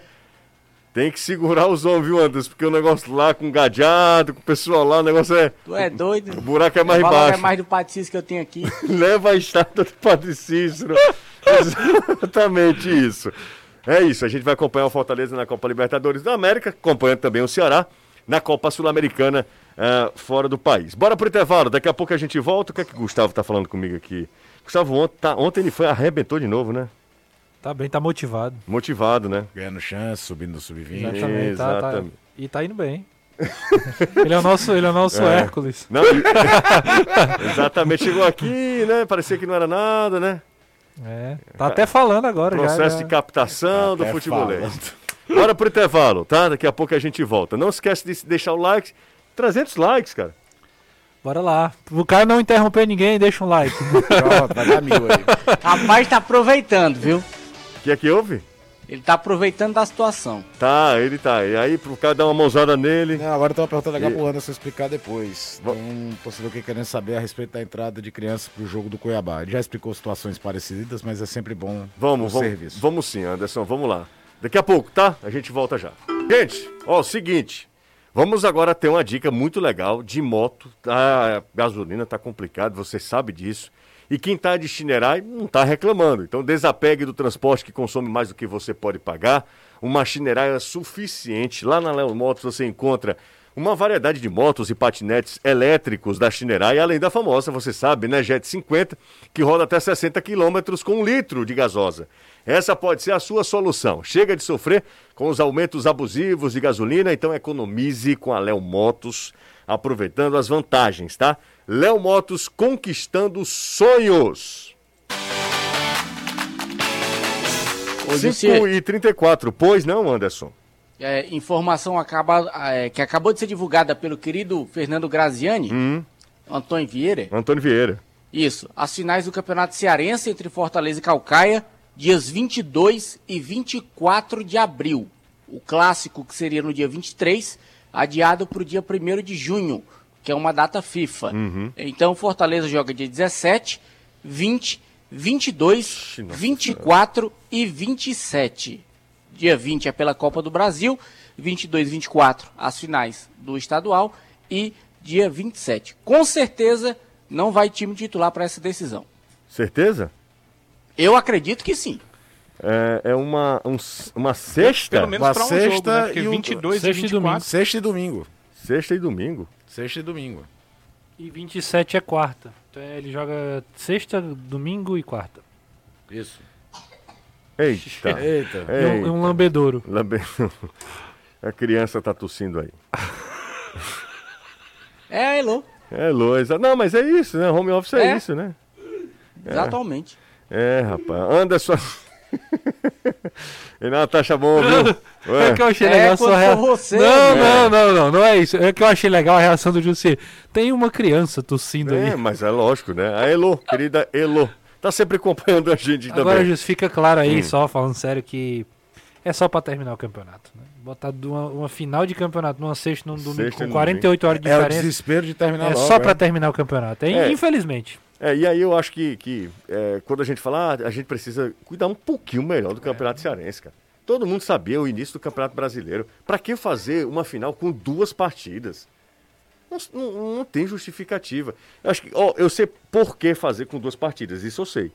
Tem que segurar os ombros, viu, Anderson? Porque o negócio lá com gadeado, com o pessoal lá, o negócio é. Tu é doido? O buraco é mais baixo. é mais do Padre Cícero que eu tenho aqui. Leva a estátua do Padre Cícero. Exatamente isso. É isso, a gente vai acompanhar o Fortaleza na Copa Libertadores da América, acompanhando também o Ceará na Copa Sul-Americana uh, fora do país. Bora pro intervalo, daqui a pouco a gente volta. O que é que o Gustavo tá falando comigo aqui? Gustavo, ontem, tá, ontem ele foi, arrebentou de novo, né? Tá bem, tá motivado. Motivado, né? Ganhando chance, subindo no sub-20. Exatamente, Exatamente. Tá, tá, e tá indo bem. ele é o nosso, ele é o nosso é. Hércules. Não, Exatamente, chegou aqui, né? Parecia que não era nada, né? É, tá até falando agora Processo já, de captação do futebolês. Bora pro intervalo, tá? Daqui a pouco a gente volta. Não esquece de deixar o like. 300 likes, cara. Bora lá. O cara não interromper ninguém, deixa um like. Pronto, vai dar mil aí. Rapaz, tá aproveitando, viu? O que é que houve? Ele tá aproveitando da situação. Tá, ele tá. E aí, pro cara dar uma mãozada nele. Não, agora eu tava perguntando aqui E- pro Anderson explicar depois. Tem um torcedor que querendo saber a respeito da entrada de crianças pro jogo do Cuiabá. Ele já explicou situações parecidas, mas é sempre bom Vamos, o vamos, serviço. vamos sim, Anderson, vamos lá. Daqui a pouco, tá? A gente volta já. Gente, ó, o seguinte. Vamos agora ter uma dica muito legal de moto. A gasolina tá complicado, você sabe disso. E quem tá de Chinerai não tá reclamando. Então desapegue do transporte que consome mais do que você pode pagar. Uma Chinerai é suficiente. Lá na Léo Motos você encontra uma variedade de motos e patinetes elétricos da Chinerai, além da famosa, você sabe, né, Jet 50, que roda até 60 quilômetros com um litro de gasosa. Essa pode ser a sua solução. Chega de sofrer com os aumentos abusivos de gasolina, então economize com a Léo Motos, aproveitando as vantagens, tá? Léo Motos conquistando sonhos. Ô, 5 Jussi, e 34, pois não, Anderson? é, informação acaba, é, que acabou de ser divulgada pelo querido Fernando Graziani, Hum. Antônio Vieira. Antônio Vieira. Isso, as finais do Campeonato Cearense entre Fortaleza e Calcaia, dias 22 e 24 de abril. O clássico, que seria no dia 23, adiado para o dia 1 de junho, que é uma data FIFA. Então, Fortaleza joga dia 17, 20, 22, nossa 24 e 27. Dia 20 é pela Copa do Brasil, 22 e 24 as finais do estadual e dia 27. Com certeza não vai time titular para essa decisão. Certeza? Eu acredito que sim. É, é uma, um- uma sexta? Pelo menos Uma pra um jogo, sexta né? Porque e um- 22 e sexta e 24. Sexta e domingo. Sexta e domingo. Sexta e domingo. E 27 é quarta. Então é, ele joga sexta, domingo e quarta. Isso. Eita. Eita. É um, é um lambedouro. Lambe- A criança tá tossindo aí. É, Elô. É, Loisa. Não, mas é isso, né? Home office é, É. isso, né? Exatamente. É, rapaz. Anderson. Renato, acha bom, viu? Ué, É que eu achei É, legal a quando sua rea- você, Não, né? não, não, não, não é isso. É que eu achei legal a reação do Jussi. Tem uma criança tossindo é, aí. mas é lógico, né? A Elo, querida Elo. Tá sempre acompanhando a gente Agora, também. Jussi, fica claro aí, Hum. só falando sério, que é só pra terminar o campeonato. Né? Botar uma, uma final de campeonato numa sexta num domingo Sexta com no 48 horas de É o diferença. desespero de terminar É logo. só é. pra terminar o campeonato. hein? É. Infelizmente. É, e aí eu acho que, que é, quando a gente fala, ah, a gente precisa cuidar um pouquinho melhor do Campeonato Cearense, cara. Todo mundo sabia o início do Campeonato Brasileiro. Pra que fazer uma final com duas partidas? Não, não- não tem justificativa. Eu acho que, ó, eu sei por que fazer com duas partidas, isso eu sei.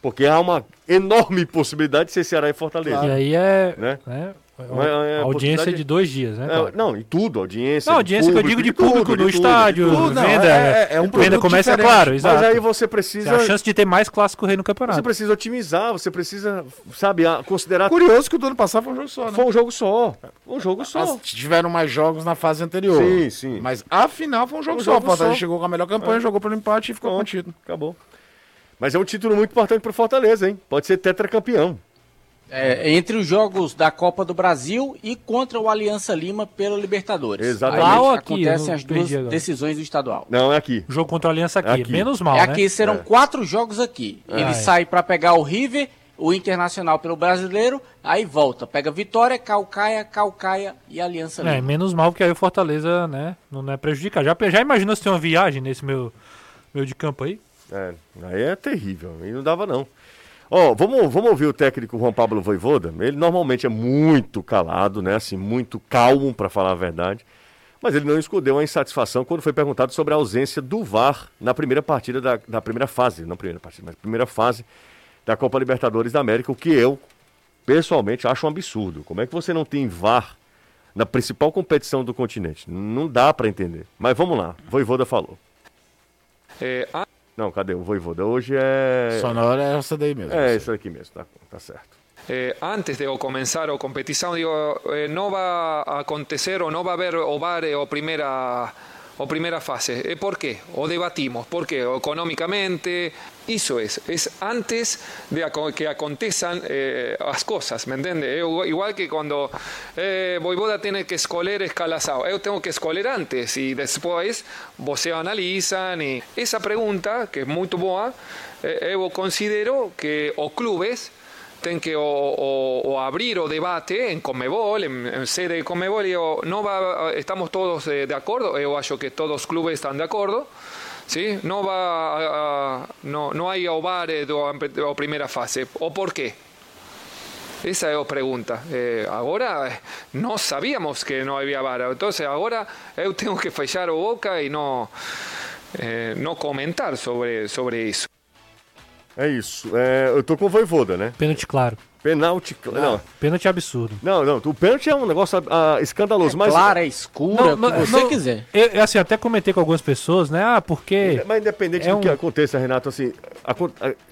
Porque há uma enorme possibilidade de ser Ceará e Fortaleza. E aí é, Né? Mas, é, a audiência possibilidade- de dois dias, né? É, não, em tudo, audiência. Não, audiência que eu digo de tudo, público no tudo, estádio, de tudo. Não, venda, é- é um venda começa, é diferente. claro, exato. Mas aí você Tem precisa. a chance de ter mais clássico rei no Você campeonato. precisa otimizar, você precisa, sabe, considerar. Curioso que o do ano passado foi um jogo só, né? Foi um jogo só. Um jogo só. As- tiveram mais jogos na fase anterior. Sim, sim. Mas a final foi um jogo Um só. jogo o Fortaleza só. chegou com a melhor campanha, jogou pelo empate e ficou Pronto. contido. Acabou. Mas é um título muito importante para Fortaleza, hein? Pode ser tetracampeão. É, entre os jogos da Copa do Brasil e contra o Aliança Lima pela Libertadores. Exatamente. Aí Lá ou aqui? acontecem as duas decisões do estadual. Não, é aqui. O jogo contra a Aliança aqui, Aqui. menos mal, é né? aqui, serão É. quatro jogos aqui. Ele Ah, é. sai para pegar o River, o Internacional pelo Brasileiro, aí volta. Pega Vitória, Calcaia, Calcaia e Aliança É, Lima. menos mal, porque aí o Fortaleza, né, não é prejudicado. Já, já imaginou se tem uma viagem nesse meu, meu de campo aí? É, aí é terrível. Aí não dava, não. Ó, vamos, vamos ouvir o técnico Juan Pablo Voivoda. Ele normalmente é muito calado, né? Assim, muito calmo, para falar a verdade. Mas ele não escondeu a insatisfação quando foi perguntado sobre a ausência do VAR na primeira partida da, da primeira fase, não primeira partida, mas primeira fase da Copa Libertadores da América, o que eu, pessoalmente, acho um absurdo. Como é que você não tem VAR na principal competição do continente? Não dá para entender. Mas vamos lá, Voivoda falou. Eh, a- Não, cadê o Voivoda? Hoje é... Sonora é essa daí mesmo. É isso aqui mesmo, tá, tá certo. eh, antes de comenzar o competición, digo, eh, no va a acontecer o no va a haber o VAR o primera o primera fase. Eh, ¿Por qué? O debatimos. ¿Por qué? O económicamente, Eso. Es, es antes de aco- que aconteçam eh, as coisas, me entende? Eu- igual que quando eh, Voivoda tem que escolher escalação, eu tenho que escolher antes e depois você analisam e essa pergunta, que é muito boa, eh, eu considero que os clubes têm que o, o- o abrir o debate em Comebol, em, em sede de Comebol, e eu, não va, estamos todos eh, de acordo, eu acho que todos os clubes estão de acordo, ¿sí? No va a- a- no, no hay OVAR eh, do, do primeira fase. O por quê? Esa é a pregunta. Eh, agora eh, não sabíamos que não havia VAR. Então agora eu tenho que fechar a boca e não eh, não comentar sobre sobre isso. É isso. É, eu tô com o Voivoda, né? Pênalti claro. Penalti. cl- Não, Pênalti absurdo. não, não. O pênalti é um negócio ah, escandaloso, mas. Clara, é escura, o que você quiser. Eu, assim, até comentei com algumas pessoas, né? Ah, porque. Mas independente É do que um- aconteça, Renato, assim,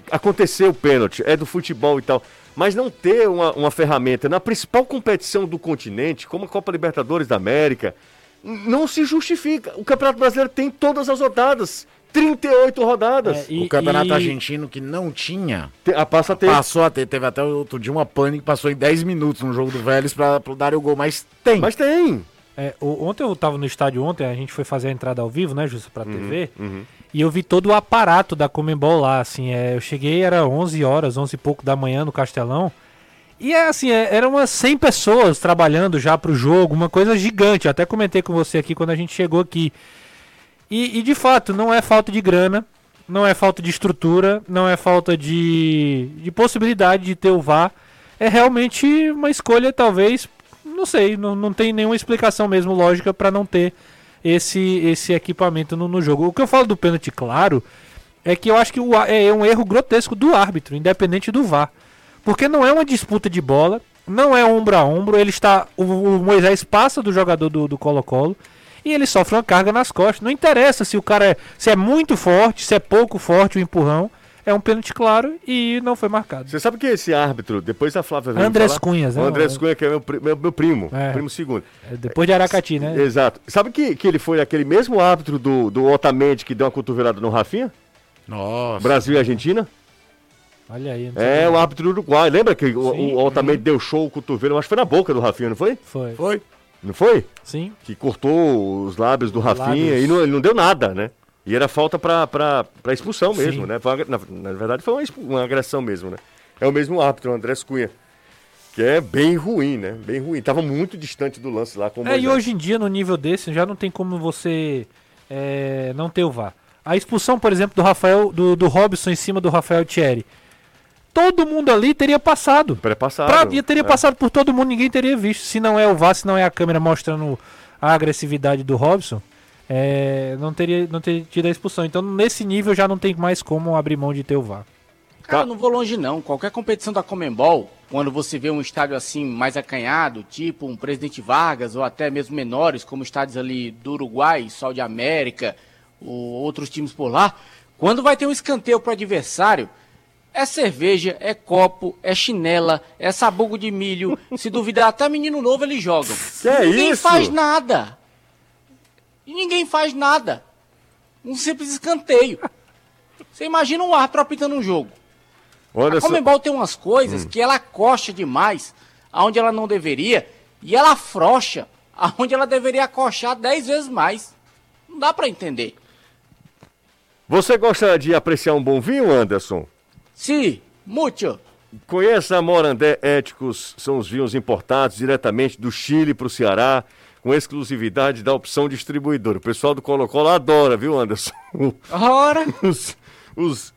aconteceu o pênalti, é do futebol e tal. Mas não ter uma, uma ferramenta na principal competição do continente, como a Copa Libertadores da América, não se justifica. O Campeonato Brasileiro tem todas as rodadas. 38 rodadas. É, e- o campeonato e- argentino que não tinha, Te- a passa a ter. passou a ter. Teve até outro dia uma pane que passou em 10 minutos no jogo do Vélez pra, pro dar o gol, mas tem. Mas tem. É, o- ontem eu tava no estádio ontem, a gente foi fazer a entrada ao vivo, né, Justo, pra TV. uhum. E eu vi todo o aparato da Comembol lá, assim, é, eu cheguei, era 11 horas, 11 e pouco da manhã no Castelão. E é assim, é, eram umas 100 pessoas trabalhando já pro jogo, uma coisa gigante. Eu até comentei com você aqui quando a gente chegou aqui. E, e, de fato, não é falta de grana, não é falta de estrutura, não é falta de, de possibilidade de ter o VAR. É realmente uma escolha, talvez, não sei, não, não tem nenhuma explicação mesmo lógica para não ter esse, esse equipamento no, no jogo. O que eu falo do pênalti claro é que eu acho que o, á- é um erro grotesco do árbitro, independente do VAR. Porque não é uma disputa de bola, não é ombro a ombro, ele está. O, o Moisés passa do jogador do do Colo-Colo e ele sofre uma carga nas costas. Não interessa se o cara é, se é muito forte, se é pouco forte o empurrão. É um pênalti claro e não foi marcado. Você sabe que esse árbitro, depois a Flávia Andrés falar- Cunhas, né? O Andrés Cunha, que é meu, meu, meu primo, É. primo segundo. É depois de Aracati, né? Exato. Sabe que, que ele foi aquele mesmo árbitro do, do Otamendi que deu uma cotovelada no Rafinha? Nossa. Brasil e Argentina? Olha aí. É, o árbitro do Uruguai. Lembra que o, Sim. o Otamendi deu show o cotovelo? Acho que foi na boca do Rafinha, não foi? Foi. Foi. Não foi? Sim. Que cortou os lábios do Rafinha Lábios. e não, ele não deu nada, né? E era falta pra expulsão mesmo, Sim. né? Uma- na, na verdade foi uma, uma agressão mesmo, né? É o mesmo árbitro, o Andrés Cunha. Que é bem ruim, né? Bem ruim. Tava muito distante do lance lá com o É, e hoje em dia, no nível desse, já não tem como você é, não ter o VAR. A expulsão, por exemplo, do Rafael, do, do Robson em cima do Rafael Thierry. Todo mundo ali teria passado. Pré-passado. Pra, e teria É. passado por todo mundo, ninguém teria visto. Se não é o VAR, se não é a câmera mostrando a agressividade do Robson, é, não, teria, não teria tido a expulsão. Então, nesse nível, já não tem mais como abrir mão de ter o VAR. Cara, eu não vou longe não. Qualquer competição da Comembol, quando você vê um estádio assim mais acanhado, tipo um Presidente Vargas, ou até mesmo menores, como estádios ali do Uruguai, Sol de América, ou outros times por lá, quando vai ter um escanteio pro adversário, é cerveja, é copo, é chinela, é sabugo de milho. Se duvidar, até menino novo eles jogam. Que é ninguém isso? faz nada. E ninguém faz nada. Um simples escanteio. Você imagina um árbitro apitando um jogo. Olha A. Comembol tem umas coisas que ela coxa demais aonde ela não deveria e ela afrouxa aonde ela deveria acochar 10 vezes mais. Não dá pra entender. Você gosta de apreciar um bom vinho, Anderson? Sim, muito. Conheça a Morandé Éticos, são os vinhos importados diretamente do Chile para o Ceará, com exclusividade da opção distribuidora. O pessoal do Colo-Colo adora, viu, Anderson? Ora, Os, os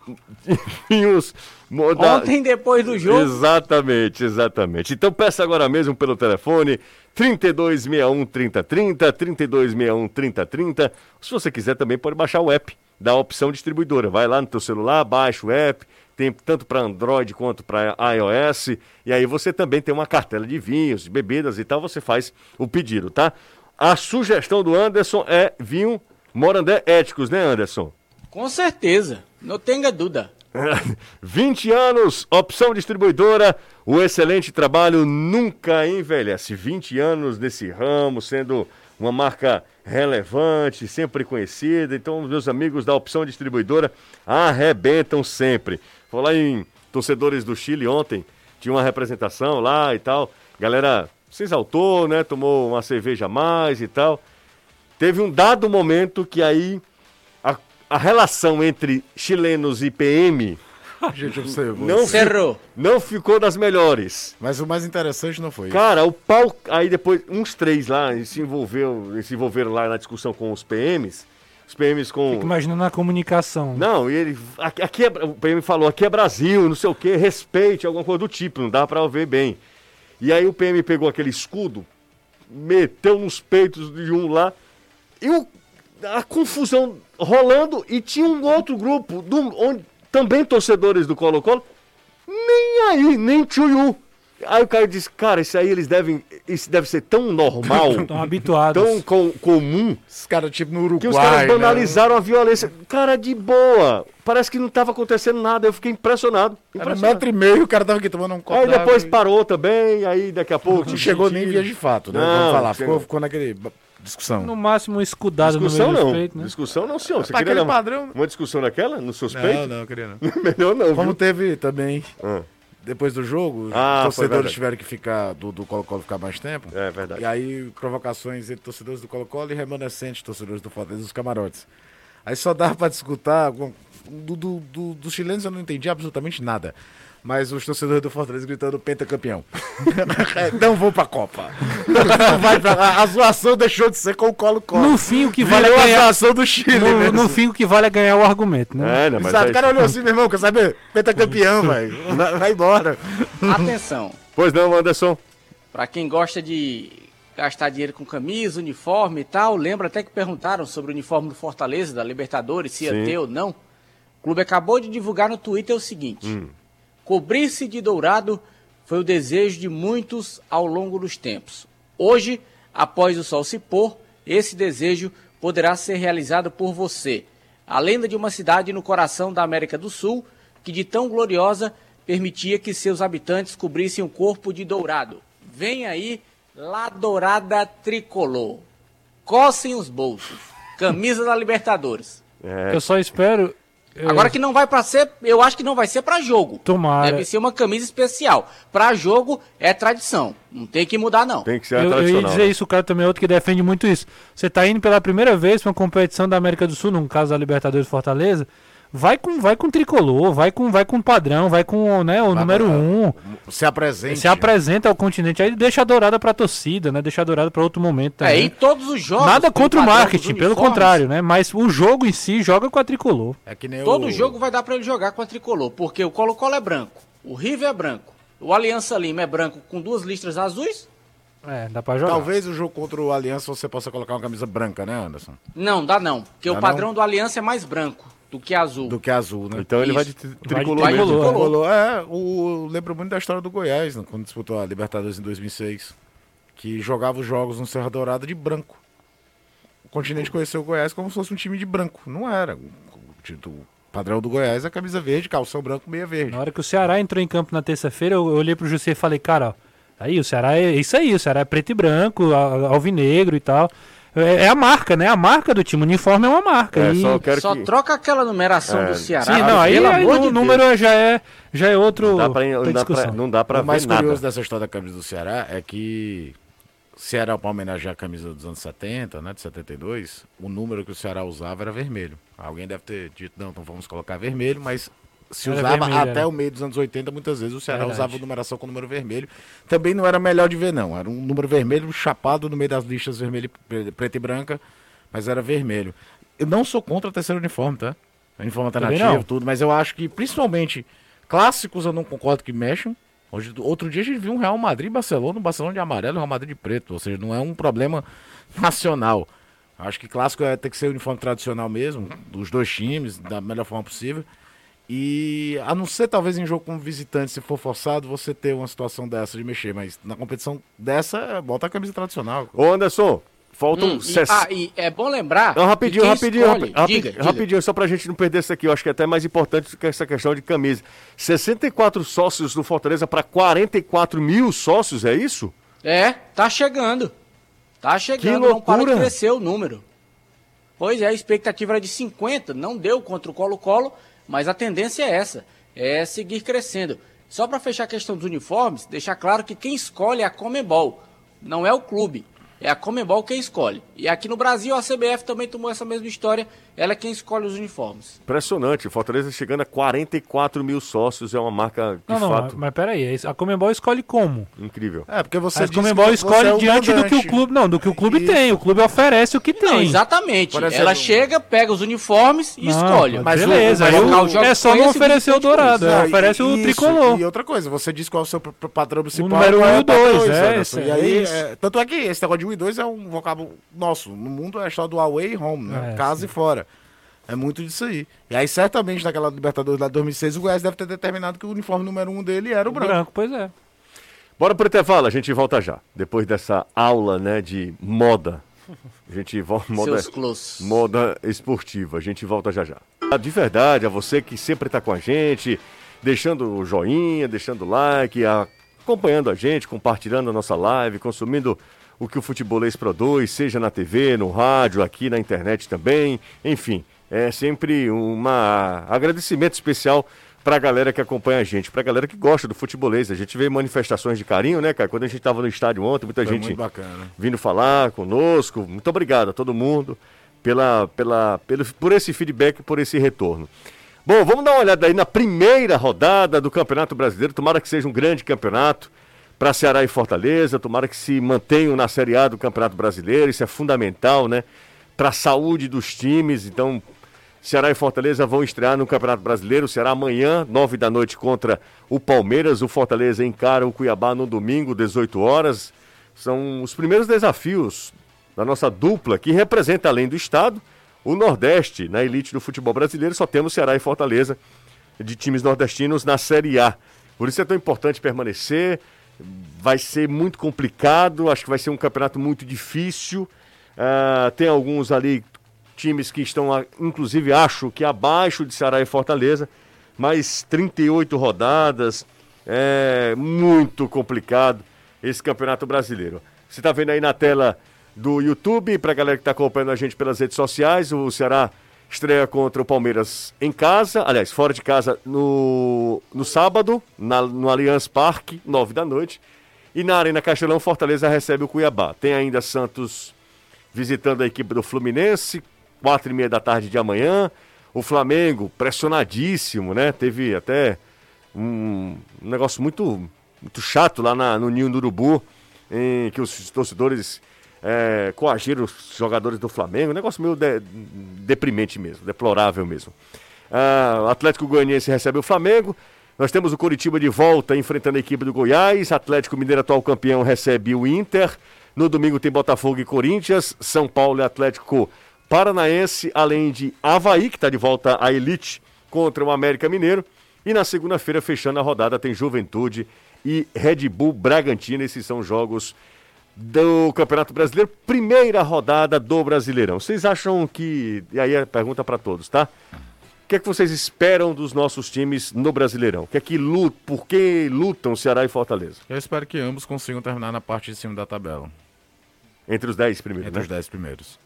vinhos da- ontem depois do jogo, Exatamente, exatamente. Então peça agora mesmo pelo telefone 3261 3030, 3261 3030. Se você quiser também pode baixar o app da opção distribuidora. Vai lá no teu celular, baixa o app, tem tanto para Android quanto para iOS, e aí você também tem uma cartela de vinhos, bebidas e tal, você faz o pedido, tá? A sugestão do Anderson é vinho Morandé Éticos, né, Anderson? com certeza. Não tenha dúvida. 20 anos, opção distribuidora, o excelente trabalho nunca envelhece. 20 anos nesse ramo, sendo uma marca relevante, sempre conhecida. Então, meus amigos da Opção Distribuidora arrebentam sempre. Falar em torcedores do Chile ontem, tinha uma representação lá e tal. Galera se exaltou, né? Tomou uma cerveja a mais e tal. Teve um dado momento que aí a, a relação entre chilenos e PM A gente observou. não, Cerrou. não ficou das melhores. Mas o mais interessante não foi isso. Cara, o pau. Aí depois, uns três lá se, envolveu, se envolveram lá na discussão com os PMs. Os PMs com. Fico imaginando a comunicação. Não, e ele. Aqui, aqui é, o PM falou, aqui é Brasil, não sei o quê, respeite, alguma coisa do tipo, não dá pra ver bem. E aí o PM pegou aquele escudo, meteu nos peitos de um lá, e o- a confusão rolando, e tinha um outro grupo, do, onde, também torcedores do Colo-Colo, nem aí, nem tchuiu. Aí o cara disse, cara, isso aí eles devem. Isso deve ser tão normal, Estão habituados. tão com- comum, Esses caras, tipo, no Uruguai. que os caras né? banalizaram a violência. Cara, de boa. Parece que não estava acontecendo nada. Eu fiquei impressionado. Era um impressionado. metro e meio, o cara tava aqui tomando um copo Aí depois e- parou também, aí daqui a pouco. Não chegou nem via de fato, né? Não, Vamos falar. Ficou, ficou naquele discussão. No máximo, um escudado Discussão no meio não. dos peitos, né? Discussão não, senhor. Você Pra queria padrão- uma discussão daquela? No seus Não, não, queria não. Melhor não, Como viu? teve também, Ah, depois do jogo, Ah, os torcedores tiveram que ficar, do, do Colo-Colo ficar mais tempo. é verdade. E aí, provocações entre torcedores do Colo-Colo e remanescentes torcedores do Fortaleza dos camarotes. Aí só dava pra discutir. Do, do- do- dos chilenos eu não entendi absolutamente nada. Mas os torcedores do Fortaleza gritando pentacampeão. não vou pra Copa. Não vai pra... a, a zoação deixou de ser com o Colo-Colo. No fim, o que vale Virou é a ganhar. zoação do Chile. No, no fim, o que vale é ganhar o argumento, né? É, né, mas Exato, aí- o cara olhou assim, meu irmão, quer saber? Pentacampeão, velho. Vai vai embora. Atenção. Pois não, Anderson. Pra quem gosta de gastar dinheiro com camisa, uniforme e tal, lembra até que perguntaram sobre o uniforme do Fortaleza, da Libertadores, se ia Sim. ter ou não. O clube acabou de divulgar no Twitter o seguinte: cobrir-se de dourado foi o desejo de muitos ao longo dos tempos. Hoje, após o sol se pôr, esse desejo poderá ser realizado por você. A lenda de uma cidade no coração da América do Sul, que de tão gloriosa permitia que seus habitantes cobrissem o corpo de dourado. Vem aí, La Dourada Tricolor. Cossem os bolsos. Camisa da Libertadores. É, Eu só espero. Eu- Agora que não vai pra ser, eu acho que não vai ser pra jogo. Tomara. Deve ser uma camisa especial. Pra jogo é tradição. Não tem que mudar não. tem que ser Eu, eu ia tradicional. dizer isso, o cara também é outro que defende muito isso. Você tá indo pela primeira vez pra uma competição da América do Sul, no caso da Libertadores Fortaleza, vai com, vai com tricolor, vai com, vai com padrão, vai com né, o Vai número pra- um. Se apresente. Se apresenta ao continente, aí deixa a dourada pra torcida, né? Deixa a dourada pra outro momento É, também. em todos os jogos. Nada contra o marketing, pelo uniformes, contrário, né? Mas o jogo em si joga com a tricolor. É que nem Todo o... jogo vai dar pra ele jogar com a tricolor, porque o Colo-Colo é branco, o River é branco, o Aliança Lima é branco com duas listras azuis. É, dá pra jogar. Talvez o jogo contra o Aliança você possa colocar uma camisa branca, né, Anderson? Não, dá não, porque Dá o padrão do Aliança é mais branco do que azul. Do que azul, né? Então ele vai de Isso. tri- Vai de tricolor Vai de mesmo. tricolor. é, o, lembro muito da história do Goiás, né, quando disputou a Libertadores em 2006, que jogava os jogos no Serra Dourada de branco. O continente conheceu o Goiás como se fosse um time de branco. Não era. O, o- o padrão do Goiás é camisa verde, calção branco, meia verde. Na hora que o Ceará entrou em campo na terça-feira, eu, eu olhei pro José e falei, cara, ó, aí o Ceará é isso aí, o Ceará é preto e branco, alvinegro e tal. É, é a marca, né? A marca do time, o uniforme é uma marca. É, e... só Só que... troca aquela numeração É, do Ceará. Sim, não, aí, pelo aí amor o de número já é, já é outro. Não dá pra, não dá pra, não dá pra o mais ver nada. curioso dessa história da camisa do Ceará é que se era para homenagear a camisa dos anos 70, né, de 72, o número que o Ceará usava era vermelho. Alguém deve ter dito, não, então vamos colocar vermelho, mas se Era usava vermelho, até era. o meio dos anos 80, muitas vezes o Ceará Verdade. usava numeração com número vermelho. Também não era melhor de ver, não. Era um número vermelho chapado no meio das listas vermelho, pre- preta e branca, mas era vermelho. Eu não sou contra o terceiro uniforme, tá? Uniforme alternativo, tudo, mas eu acho que, principalmente, clássicos eu não concordo que mexam. Hoje, outro dia a gente viu um Real Madrid e Barcelona, um Barcelona de amarelo e um Real Madrid de preto. Ou seja, não é um problema nacional. Acho que clássico é ter que ser uniforme tradicional mesmo, dos dois times, da melhor forma possível. E a não ser talvez em jogo como visitante, se for forçado, você ter uma situação dessa de mexer, mas na competição dessa, bota a camisa tradicional. Ô Anderson, faltam... Hum, e, ses- ah, e é bom lembrar. Não, rapidinho, rapidinho, escolhe- rapi- rapi- diga, diga. rapidinho, só pra gente não perder isso aqui, eu acho que é até mais importante do que essa questão de camisa. 64 sócios do Fortaleza para 44 mil sócios, é isso? É, tá chegando. Tá chegando, não para de crescer o número. Pois é, a expectativa era de 50, não deu contra o Colo-Colo, mas a tendência é essa, é seguir crescendo. Só para fechar a questão dos uniformes, deixar claro que quem escolhe é a Comebol, não é o clube. É a Comebol quem escolhe. E aqui no Brasil a CBF também tomou essa mesma história. Ela é quem escolhe os uniformes. Impressionante. Fortaleza chegando a 44 mil sócios. É uma marca de Não, não, fato mas, mas peraí, a Comembol escolhe como? incrível. É, porque você A Comembol que escolhe é diante do que o clube. Não, do que o clube Isso. tem. O clube oferece o que tem. Não, exatamente. Exemplo- Ela chega, pega os uniformes e Não, escolhe. mas o- beleza, mas o- o- o é só não esse oferecer o dourado, é, oferece o tricolor. E outra coisa, você disse qual é o seu padrão principal. número qual um e é o dois, padrão, é, Anderson. esse- E aí, é é, tanto é que esse negócio de 1 e 2 é um vocábulo nosso. No mundo é só do away e home, né? É, Casa e fora. É muito disso aí. E aí, certamente, naquela Libertadores lá de 2006, o Goiás deve ter determinado que o uniforme número 1 um dele era o branco. branco, pois é. Bora pro intervalo, a gente volta já. Depois dessa aula, né, de moda. A gente volta moda, close. moda esportiva. A gente volta já já. De verdade, a você que sempre tá com a gente, deixando o joinha, deixando o like, acompanhando a gente, compartilhando a nossa live, consumindo o que o futebolês produz, seja na TV, no rádio, aqui na internet também, enfim, é sempre um agradecimento especial pra galera que acompanha a gente, pra galera que gosta do futebolês. A gente vê manifestações de carinho, né, cara? Quando a gente tava no estádio ontem, muita Foi gente vindo falar conosco. Muito obrigado a todo mundo pela, pela, pelo, por esse feedback, por esse retorno. Bom, vamos dar uma olhada aí na primeira rodada do Campeonato Brasileiro. Tomara que seja um grande campeonato para Ceará e Fortaleza. Tomara que se mantenham na Série A do Campeonato Brasileiro. Isso é fundamental, né? Para a saúde dos times. Então, Ceará e Fortaleza vão estrear no Campeonato Brasileiro. Será amanhã, nove da noite, contra o Palmeiras. O Fortaleza encara o Cuiabá no domingo, 18 horas. São os primeiros desafios da nossa dupla, que representa, além do Estado, o Nordeste na elite do futebol brasileiro. Só temos Ceará e Fortaleza de times nordestinos na Série A. Por isso é tão importante permanecer. Vai ser muito complicado. Acho que vai ser um campeonato muito difícil. Ah, tem alguns ali times que estão, inclusive, acho que abaixo de Ceará e Fortaleza, mas 38 rodadas, é muito complicado esse campeonato brasileiro. Você está vendo aí na tela do YouTube, para a galera que está acompanhando a gente pelas redes sociais, o Ceará estreia contra o Palmeiras em casa, aliás, fora de casa no, no sábado, na- no Allianz Parque, 9 da noite. E na Arena Castelão, Fortaleza recebe o Cuiabá. Tem ainda Santos visitando a equipe do Fluminense, quatro e meia da tarde de amanhã. O Flamengo, pressionadíssimo, né? Teve até um, um negócio muito, muito chato lá na- no Ninho do Urubu, em que os torcedores é, coagiram os jogadores do Flamengo. Um negócio meio de- deprimente mesmo, deplorável mesmo. Ah, Atlético Goianiense recebe o Flamengo. Nós temos o Curitiba de volta enfrentando a equipe do Goiás. Atlético Mineiro, atual campeão, recebe o Inter. No domingo tem Botafogo e Corinthians. São Paulo e Atlético Paranaense, além de Havaí, que está de volta à elite, contra o América Mineiro. E na segunda-feira, fechando a rodada, tem Juventude e Red Bull Bragantino. Esses são jogos do Campeonato Brasileiro, primeira rodada do Brasileirão. Vocês acham que. E aí a pergunta para todos, tá? O que é que vocês esperam dos nossos times no Brasileirão? O que é que lutam, por que lutam Ceará e Fortaleza? Eu espero que ambos consigam terminar na parte de cima da tabela. Entre os 10 primeiros, Entre né? os 10 primeiros.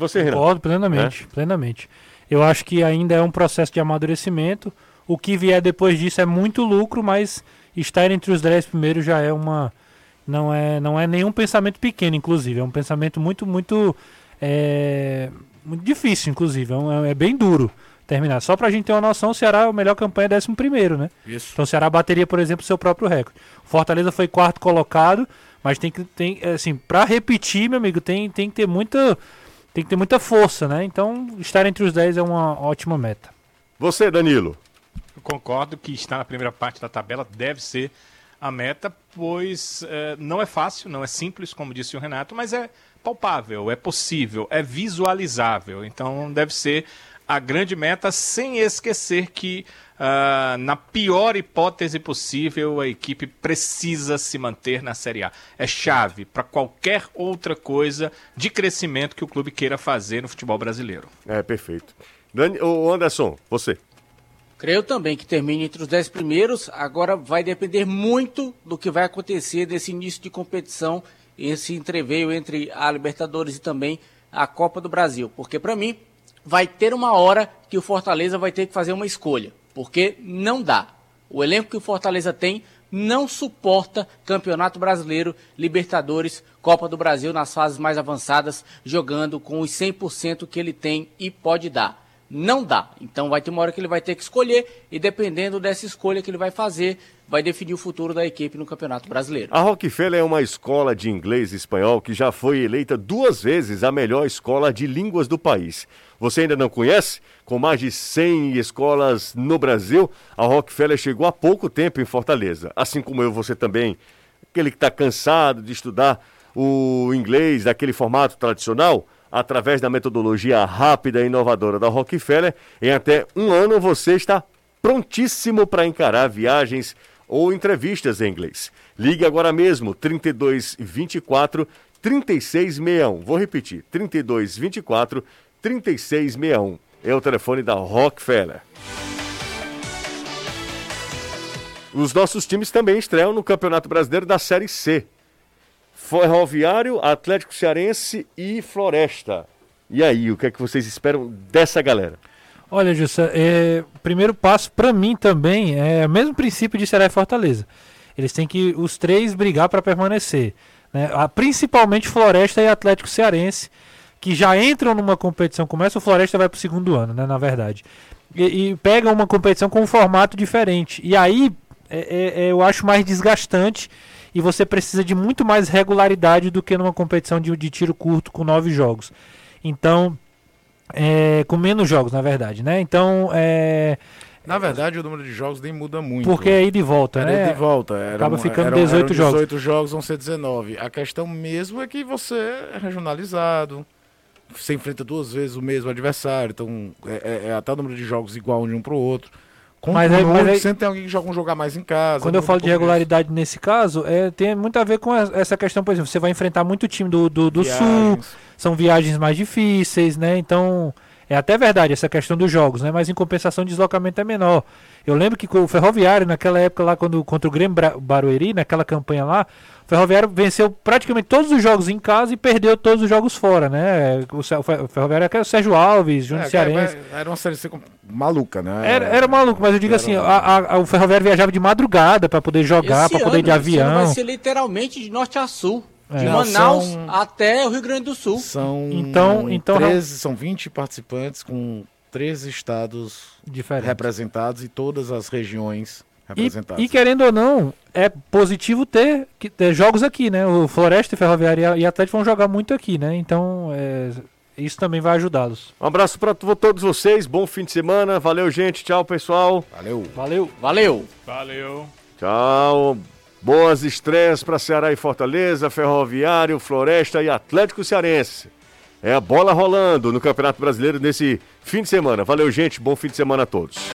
Você, Renan. Concordo plenamente, plenamente. Eu acho que ainda é um processo de amadurecimento. O que vier depois disso é muito lucro, mas estar entre os 10 primeiros já é uma. Não é, não é nenhum pensamento pequeno, inclusive. É um pensamento muito, muito. É, muito difícil, inclusive. É, um- é bem duro terminar. Só pra gente ter uma noção, o Ceará, a melhor campanha é 11 primeiro, né? Isso. Então o Ceará bateria, por exemplo, seu próprio recorde. Fortaleza foi quarto colocado, mas tem que tem assim, para repetir, meu amigo, tem, tem que ter muita tem que ter muita força, né? Então, estar entre os 10 é uma ótima meta. Você, Danilo. Eu concordo que estar na primeira parte da tabela deve ser a meta, pois eh, não é fácil, não é simples, como disse o Renato, mas é palpável, é possível, é visualizável. Então deve ser a grande meta, sem esquecer que, ah, na pior hipótese possível, a equipe precisa se manter na Série A. É chave para qualquer outra coisa de crescimento que o clube queira fazer no futebol brasileiro. É, perfeito. Dani... Ô, Anderson, você. Creio também que termine entre os dez primeiros. Agora vai depender muito do que vai acontecer nesse início de competição, esse entreveio entre a Libertadores e também a Copa do Brasil. Porque, para mim, vai ter uma hora que o Fortaleza vai ter que fazer uma escolha. Porque não dá. O elenco que o Fortaleza tem não suporta Campeonato Brasileiro, Libertadores, Copa do Brasil nas fases mais avançadas, jogando com os 100% que ele tem e pode dar. Não dá. Então vai ter uma hora que ele vai ter que escolher e dependendo dessa escolha que ele vai fazer, vai definir o futuro da equipe no Campeonato Brasileiro. A Rockefeller é uma escola de inglês e espanhol que já foi eleita duas vezes a melhor escola de línguas do país. Você ainda não conhece? Com mais de 100 escolas no Brasil, a Rockefeller chegou há pouco tempo em Fortaleza. Assim como eu, você também, aquele que está cansado de estudar o inglês daquele formato tradicional, através da metodologia rápida e inovadora da Rockefeller, em até um ano você está prontíssimo para encarar viagens ou entrevistas em inglês. Ligue agora mesmo, 3224 3661. Vou repetir, 3224 3661. É o telefone da Rockefeller. Os nossos times também estreiam no Campeonato Brasileiro da Série C. Ferroviário, Atlético Cearense e Floresta. E aí, o que é que vocês esperam dessa galera? Olha, Jussa, é, primeiro passo para mim também é o mesmo princípio de Ceará e Fortaleza. Eles têm que os três brigar para permanecer, né? principalmente Floresta e Atlético Cearense, que já entram numa competição. Começa o Floresta vai para o segundo ano, né? Na verdade, e, e pegam uma competição com um formato diferente. E aí é, é, eu acho mais desgastante e você precisa de muito mais regularidade do que numa competição de, de tiro curto com nove jogos. Então, é, com menos jogos, na verdade, né? Então, é, na verdade, o número de jogos nem muda muito. Porque é ida e volta, né? Ida e volta. Era, Acaba ficando eram, 18 eram jogos. 18 jogos vão ser 19. A questão mesmo é que você é regionalizado. Você enfrenta duas vezes o mesmo adversário. Então, é, é, é até o número de jogos igual de um para o outro. Mas aí- mas aí- sempre tem alguém que joga um jogar mais em casa. Quando eu falo de regularidade nesse caso, é, tem muito a ver com essa questão, por exemplo, você vai enfrentar muito time do, do, do sul, são viagens mais difíceis, né? Então, é até verdade essa questão dos jogos, né? Mas em compensação, o deslocamento é menor. Eu lembro que com o Ferroviário, naquela época lá, quando, contra o Grêmio Barueri, naquela campanha lá, Ferroviário venceu praticamente todos os jogos em casa e perdeu todos os jogos fora, né? O, Ferroviário era o Sérgio Alves, Júnior É, Cearense. era uma série maluca, né? Era, era maluco, mas eu digo Era assim, a- a- a- o Ferroviário viajava de madrugada para poder jogar, para poder ir de ano, esse ano avião. Vai ser literalmente de norte a sul. De É. Manaus São- até o Rio Grande do Sul. São Então- então- 13, são 20 participantes com 13 estados Diferente. representados e todas as regiões E, representadas. e querendo ou não, é positivo ter, que- ter jogos aqui, né? O Floresta, Ferroviário e a- e Atlético vão jogar muito aqui, né? Então, é, isso também vai ajudá-los. Um abraço para todos vocês, bom fim de semana. Valeu, gente. Tchau, pessoal. Valeu. Valeu. Valeu! Valeu. Tchau. Boas estreias para Ceará e Fortaleza, Ferroviário, Floresta e Atlético Cearense. É a bola rolando no Campeonato Brasileiro nesse fim de semana. Valeu, gente. Bom fim de semana a todos.